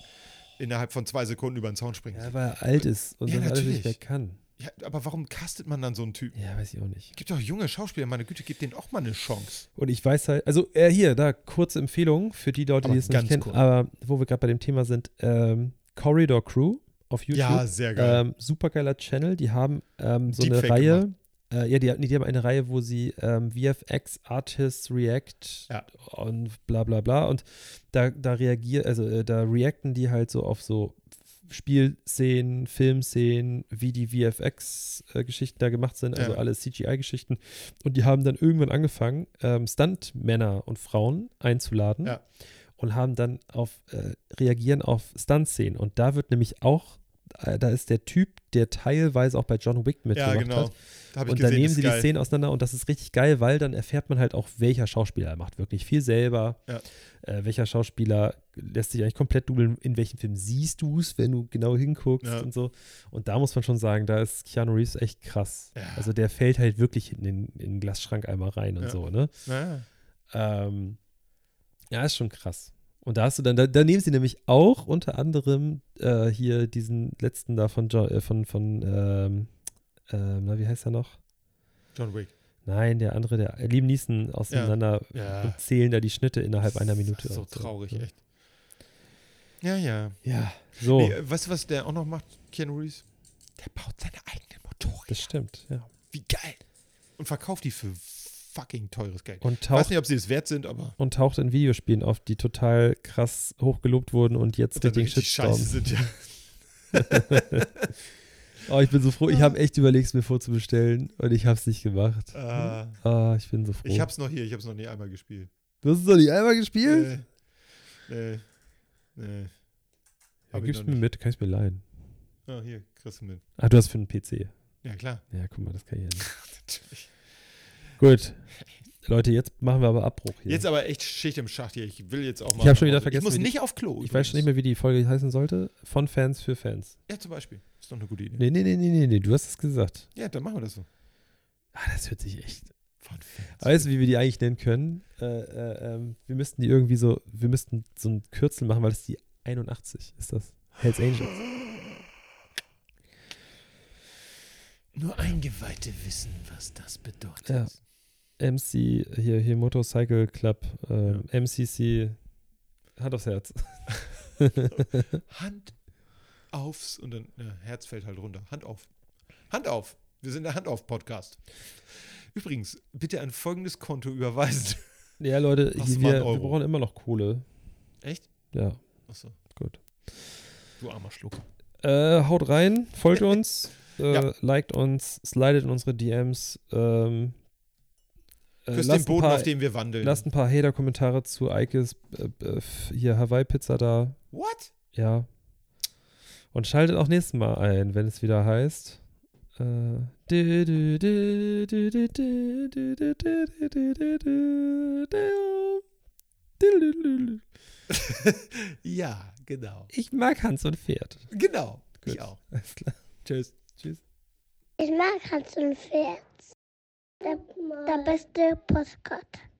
innerhalb von zwei Sekunden über den Zaun springt. Ja, weil er alt ist und Ja, das alles nicht natürlich. mehr kann. Ja, aber warum castet man dann so einen Typen? Ja, weiß ich auch nicht. Gibt doch junge Schauspieler, meine Güte, gibt denen auch mal eine Chance. Und ich weiß halt, also äh, hier, da kurze Empfehlung für die Leute, Aber die es nicht ganz kennen, kurz. aber wo wir gerade bei dem Thema sind, ähm, Corridor Crew auf YouTube. sehr geil. Ähm, supergeiler Channel. Die haben ähm, so eine Deepfake Reihe. Äh, ja, die, nee, die haben eine Reihe, wo sie ähm, VFX Artists React Ja. und bla bla bla. Und da, da reagieren, also äh, da reacten die halt so auf so Spielszenen, Filmszenen, wie die VFX-Geschichten da gemacht sind, also Ja. alle CGI-Geschichten. Und die haben dann irgendwann angefangen, ähm, Stuntmänner und Frauen einzuladen Ja. und haben dann auf äh, reagieren auf Stunt-Szenen. Und da wird nämlich auch, äh, da ist der Typ, der teilweise auch bei John Wick ja, mitgemacht genau. hat. Da habe ich Und dann gesehen, nehmen sie die geil. Szenen auseinander und das ist richtig geil, weil dann erfährt man halt auch, welcher Schauspieler er macht wirklich viel selber. Ja. Äh, welcher Schauspieler lässt sich eigentlich komplett dubeln, in welchem Film siehst du es, wenn du genau hinguckst Ja. und so. Und da muss man schon sagen, da ist Keanu Reeves echt krass. Ja. Also der fällt halt wirklich in den, in den Glasschrank einmal rein und so, ne? Ja. Ähm, ja, ist schon krass. Und da hast du dann, da, da nehmen sie nämlich auch unter anderem äh, hier diesen letzten da von, jo äh, von, von ähm, ähm, na, wie heißt er noch? John Wick. Nein, der andere, der Liam Neeson auseinander Ja. und zählen da die Schnitte innerhalb einer Minute. So und traurig, Ja. echt. Ja, ja. Ja, so, Nee, weißt du, was der auch noch macht, Keanu Reeves? Der baut seine eigenen Motorräder. das stimmt, ja. Wie geil. Und verkauft die für fucking teures Geld. Und Ich weiß taucht, nicht, ob sie es wert sind, aber und taucht in Videospielen auf, die total krass hochgelobt wurden und jetzt richtigen richtig scheiße Shitstorm. sind. Ja. Oh, ich bin so froh. Ich habe echt überlegt, es mir vorzubestellen und ich habe es nicht gemacht. Ah, Ah, ich bin so froh. ich hab's noch hier, ich hab's noch nie einmal gespielt. Du hast es doch nicht einmal gespielt? Nee. Nee. nee. Ja, gib's noch mir nicht. mit, kann ich mir leihen. Ah, hier, kriegst du mit. Ah, du hast für einen PC. Ja, klar. Ja, guck mal, das kann ich ja nicht. Natürlich. Gut. Leute, jetzt machen wir aber Abbruch hier. Jetzt aber echt Schicht im Schacht hier. Ich will jetzt auch mal. Ich hab schon wieder vergessen, Ich muss die- nicht auf Klo. ich weiß schon nicht mehr, wie die Folge heißen sollte. Von Fans für Fans. Ja, zum Beispiel. Ist doch eine gute Idee. Nee, nee, nee, nee, nee, nee. du hast es gesagt. Ja, dann machen wir das so. Ah, das hört sich echt. Von Fans. Weißt du, wie wir die eigentlich nennen können? Äh, äh, ähm, wir müssten die irgendwie so, wir müssten so ein Kürzel machen, weil das die 81 ist das. Hells Angels. Nur Eingeweihte wissen, was das bedeutet. Ja. MC, hier, hier Motorcycle Club, ähm, MCC, Hand aufs Herz. Hand aufs und dann ja, Herz fällt halt runter. Hand auf. Hand auf. Wir sind der Hand auf Podcast. Übrigens, bitte an folgendes Konto überweisen. Ja, Leute, hier, ein wir, wir brauchen immer noch Kohle. Echt? Ja, Achso, gut. du armer Schlucker. Äh, haut rein, folgt uns, äh, Ja. liked uns, slidet in unsere DMs. Ähm, äh, Küsst den Boden, paar, auf dem wir wandeln. Lasst ein paar Hater-Kommentare zu Eikes äh, hier Hawaii-Pizza da. What? Ja. Und schaltet auch nächstes Mal ein, wenn es wieder heißt. ja, genau. Ich mag Hans und Pferd. Genau, Gut. ich auch. Alles klar. Tschüss. Tschüss. Ich mag Hans und Pferd. Der, der beste Postkarte.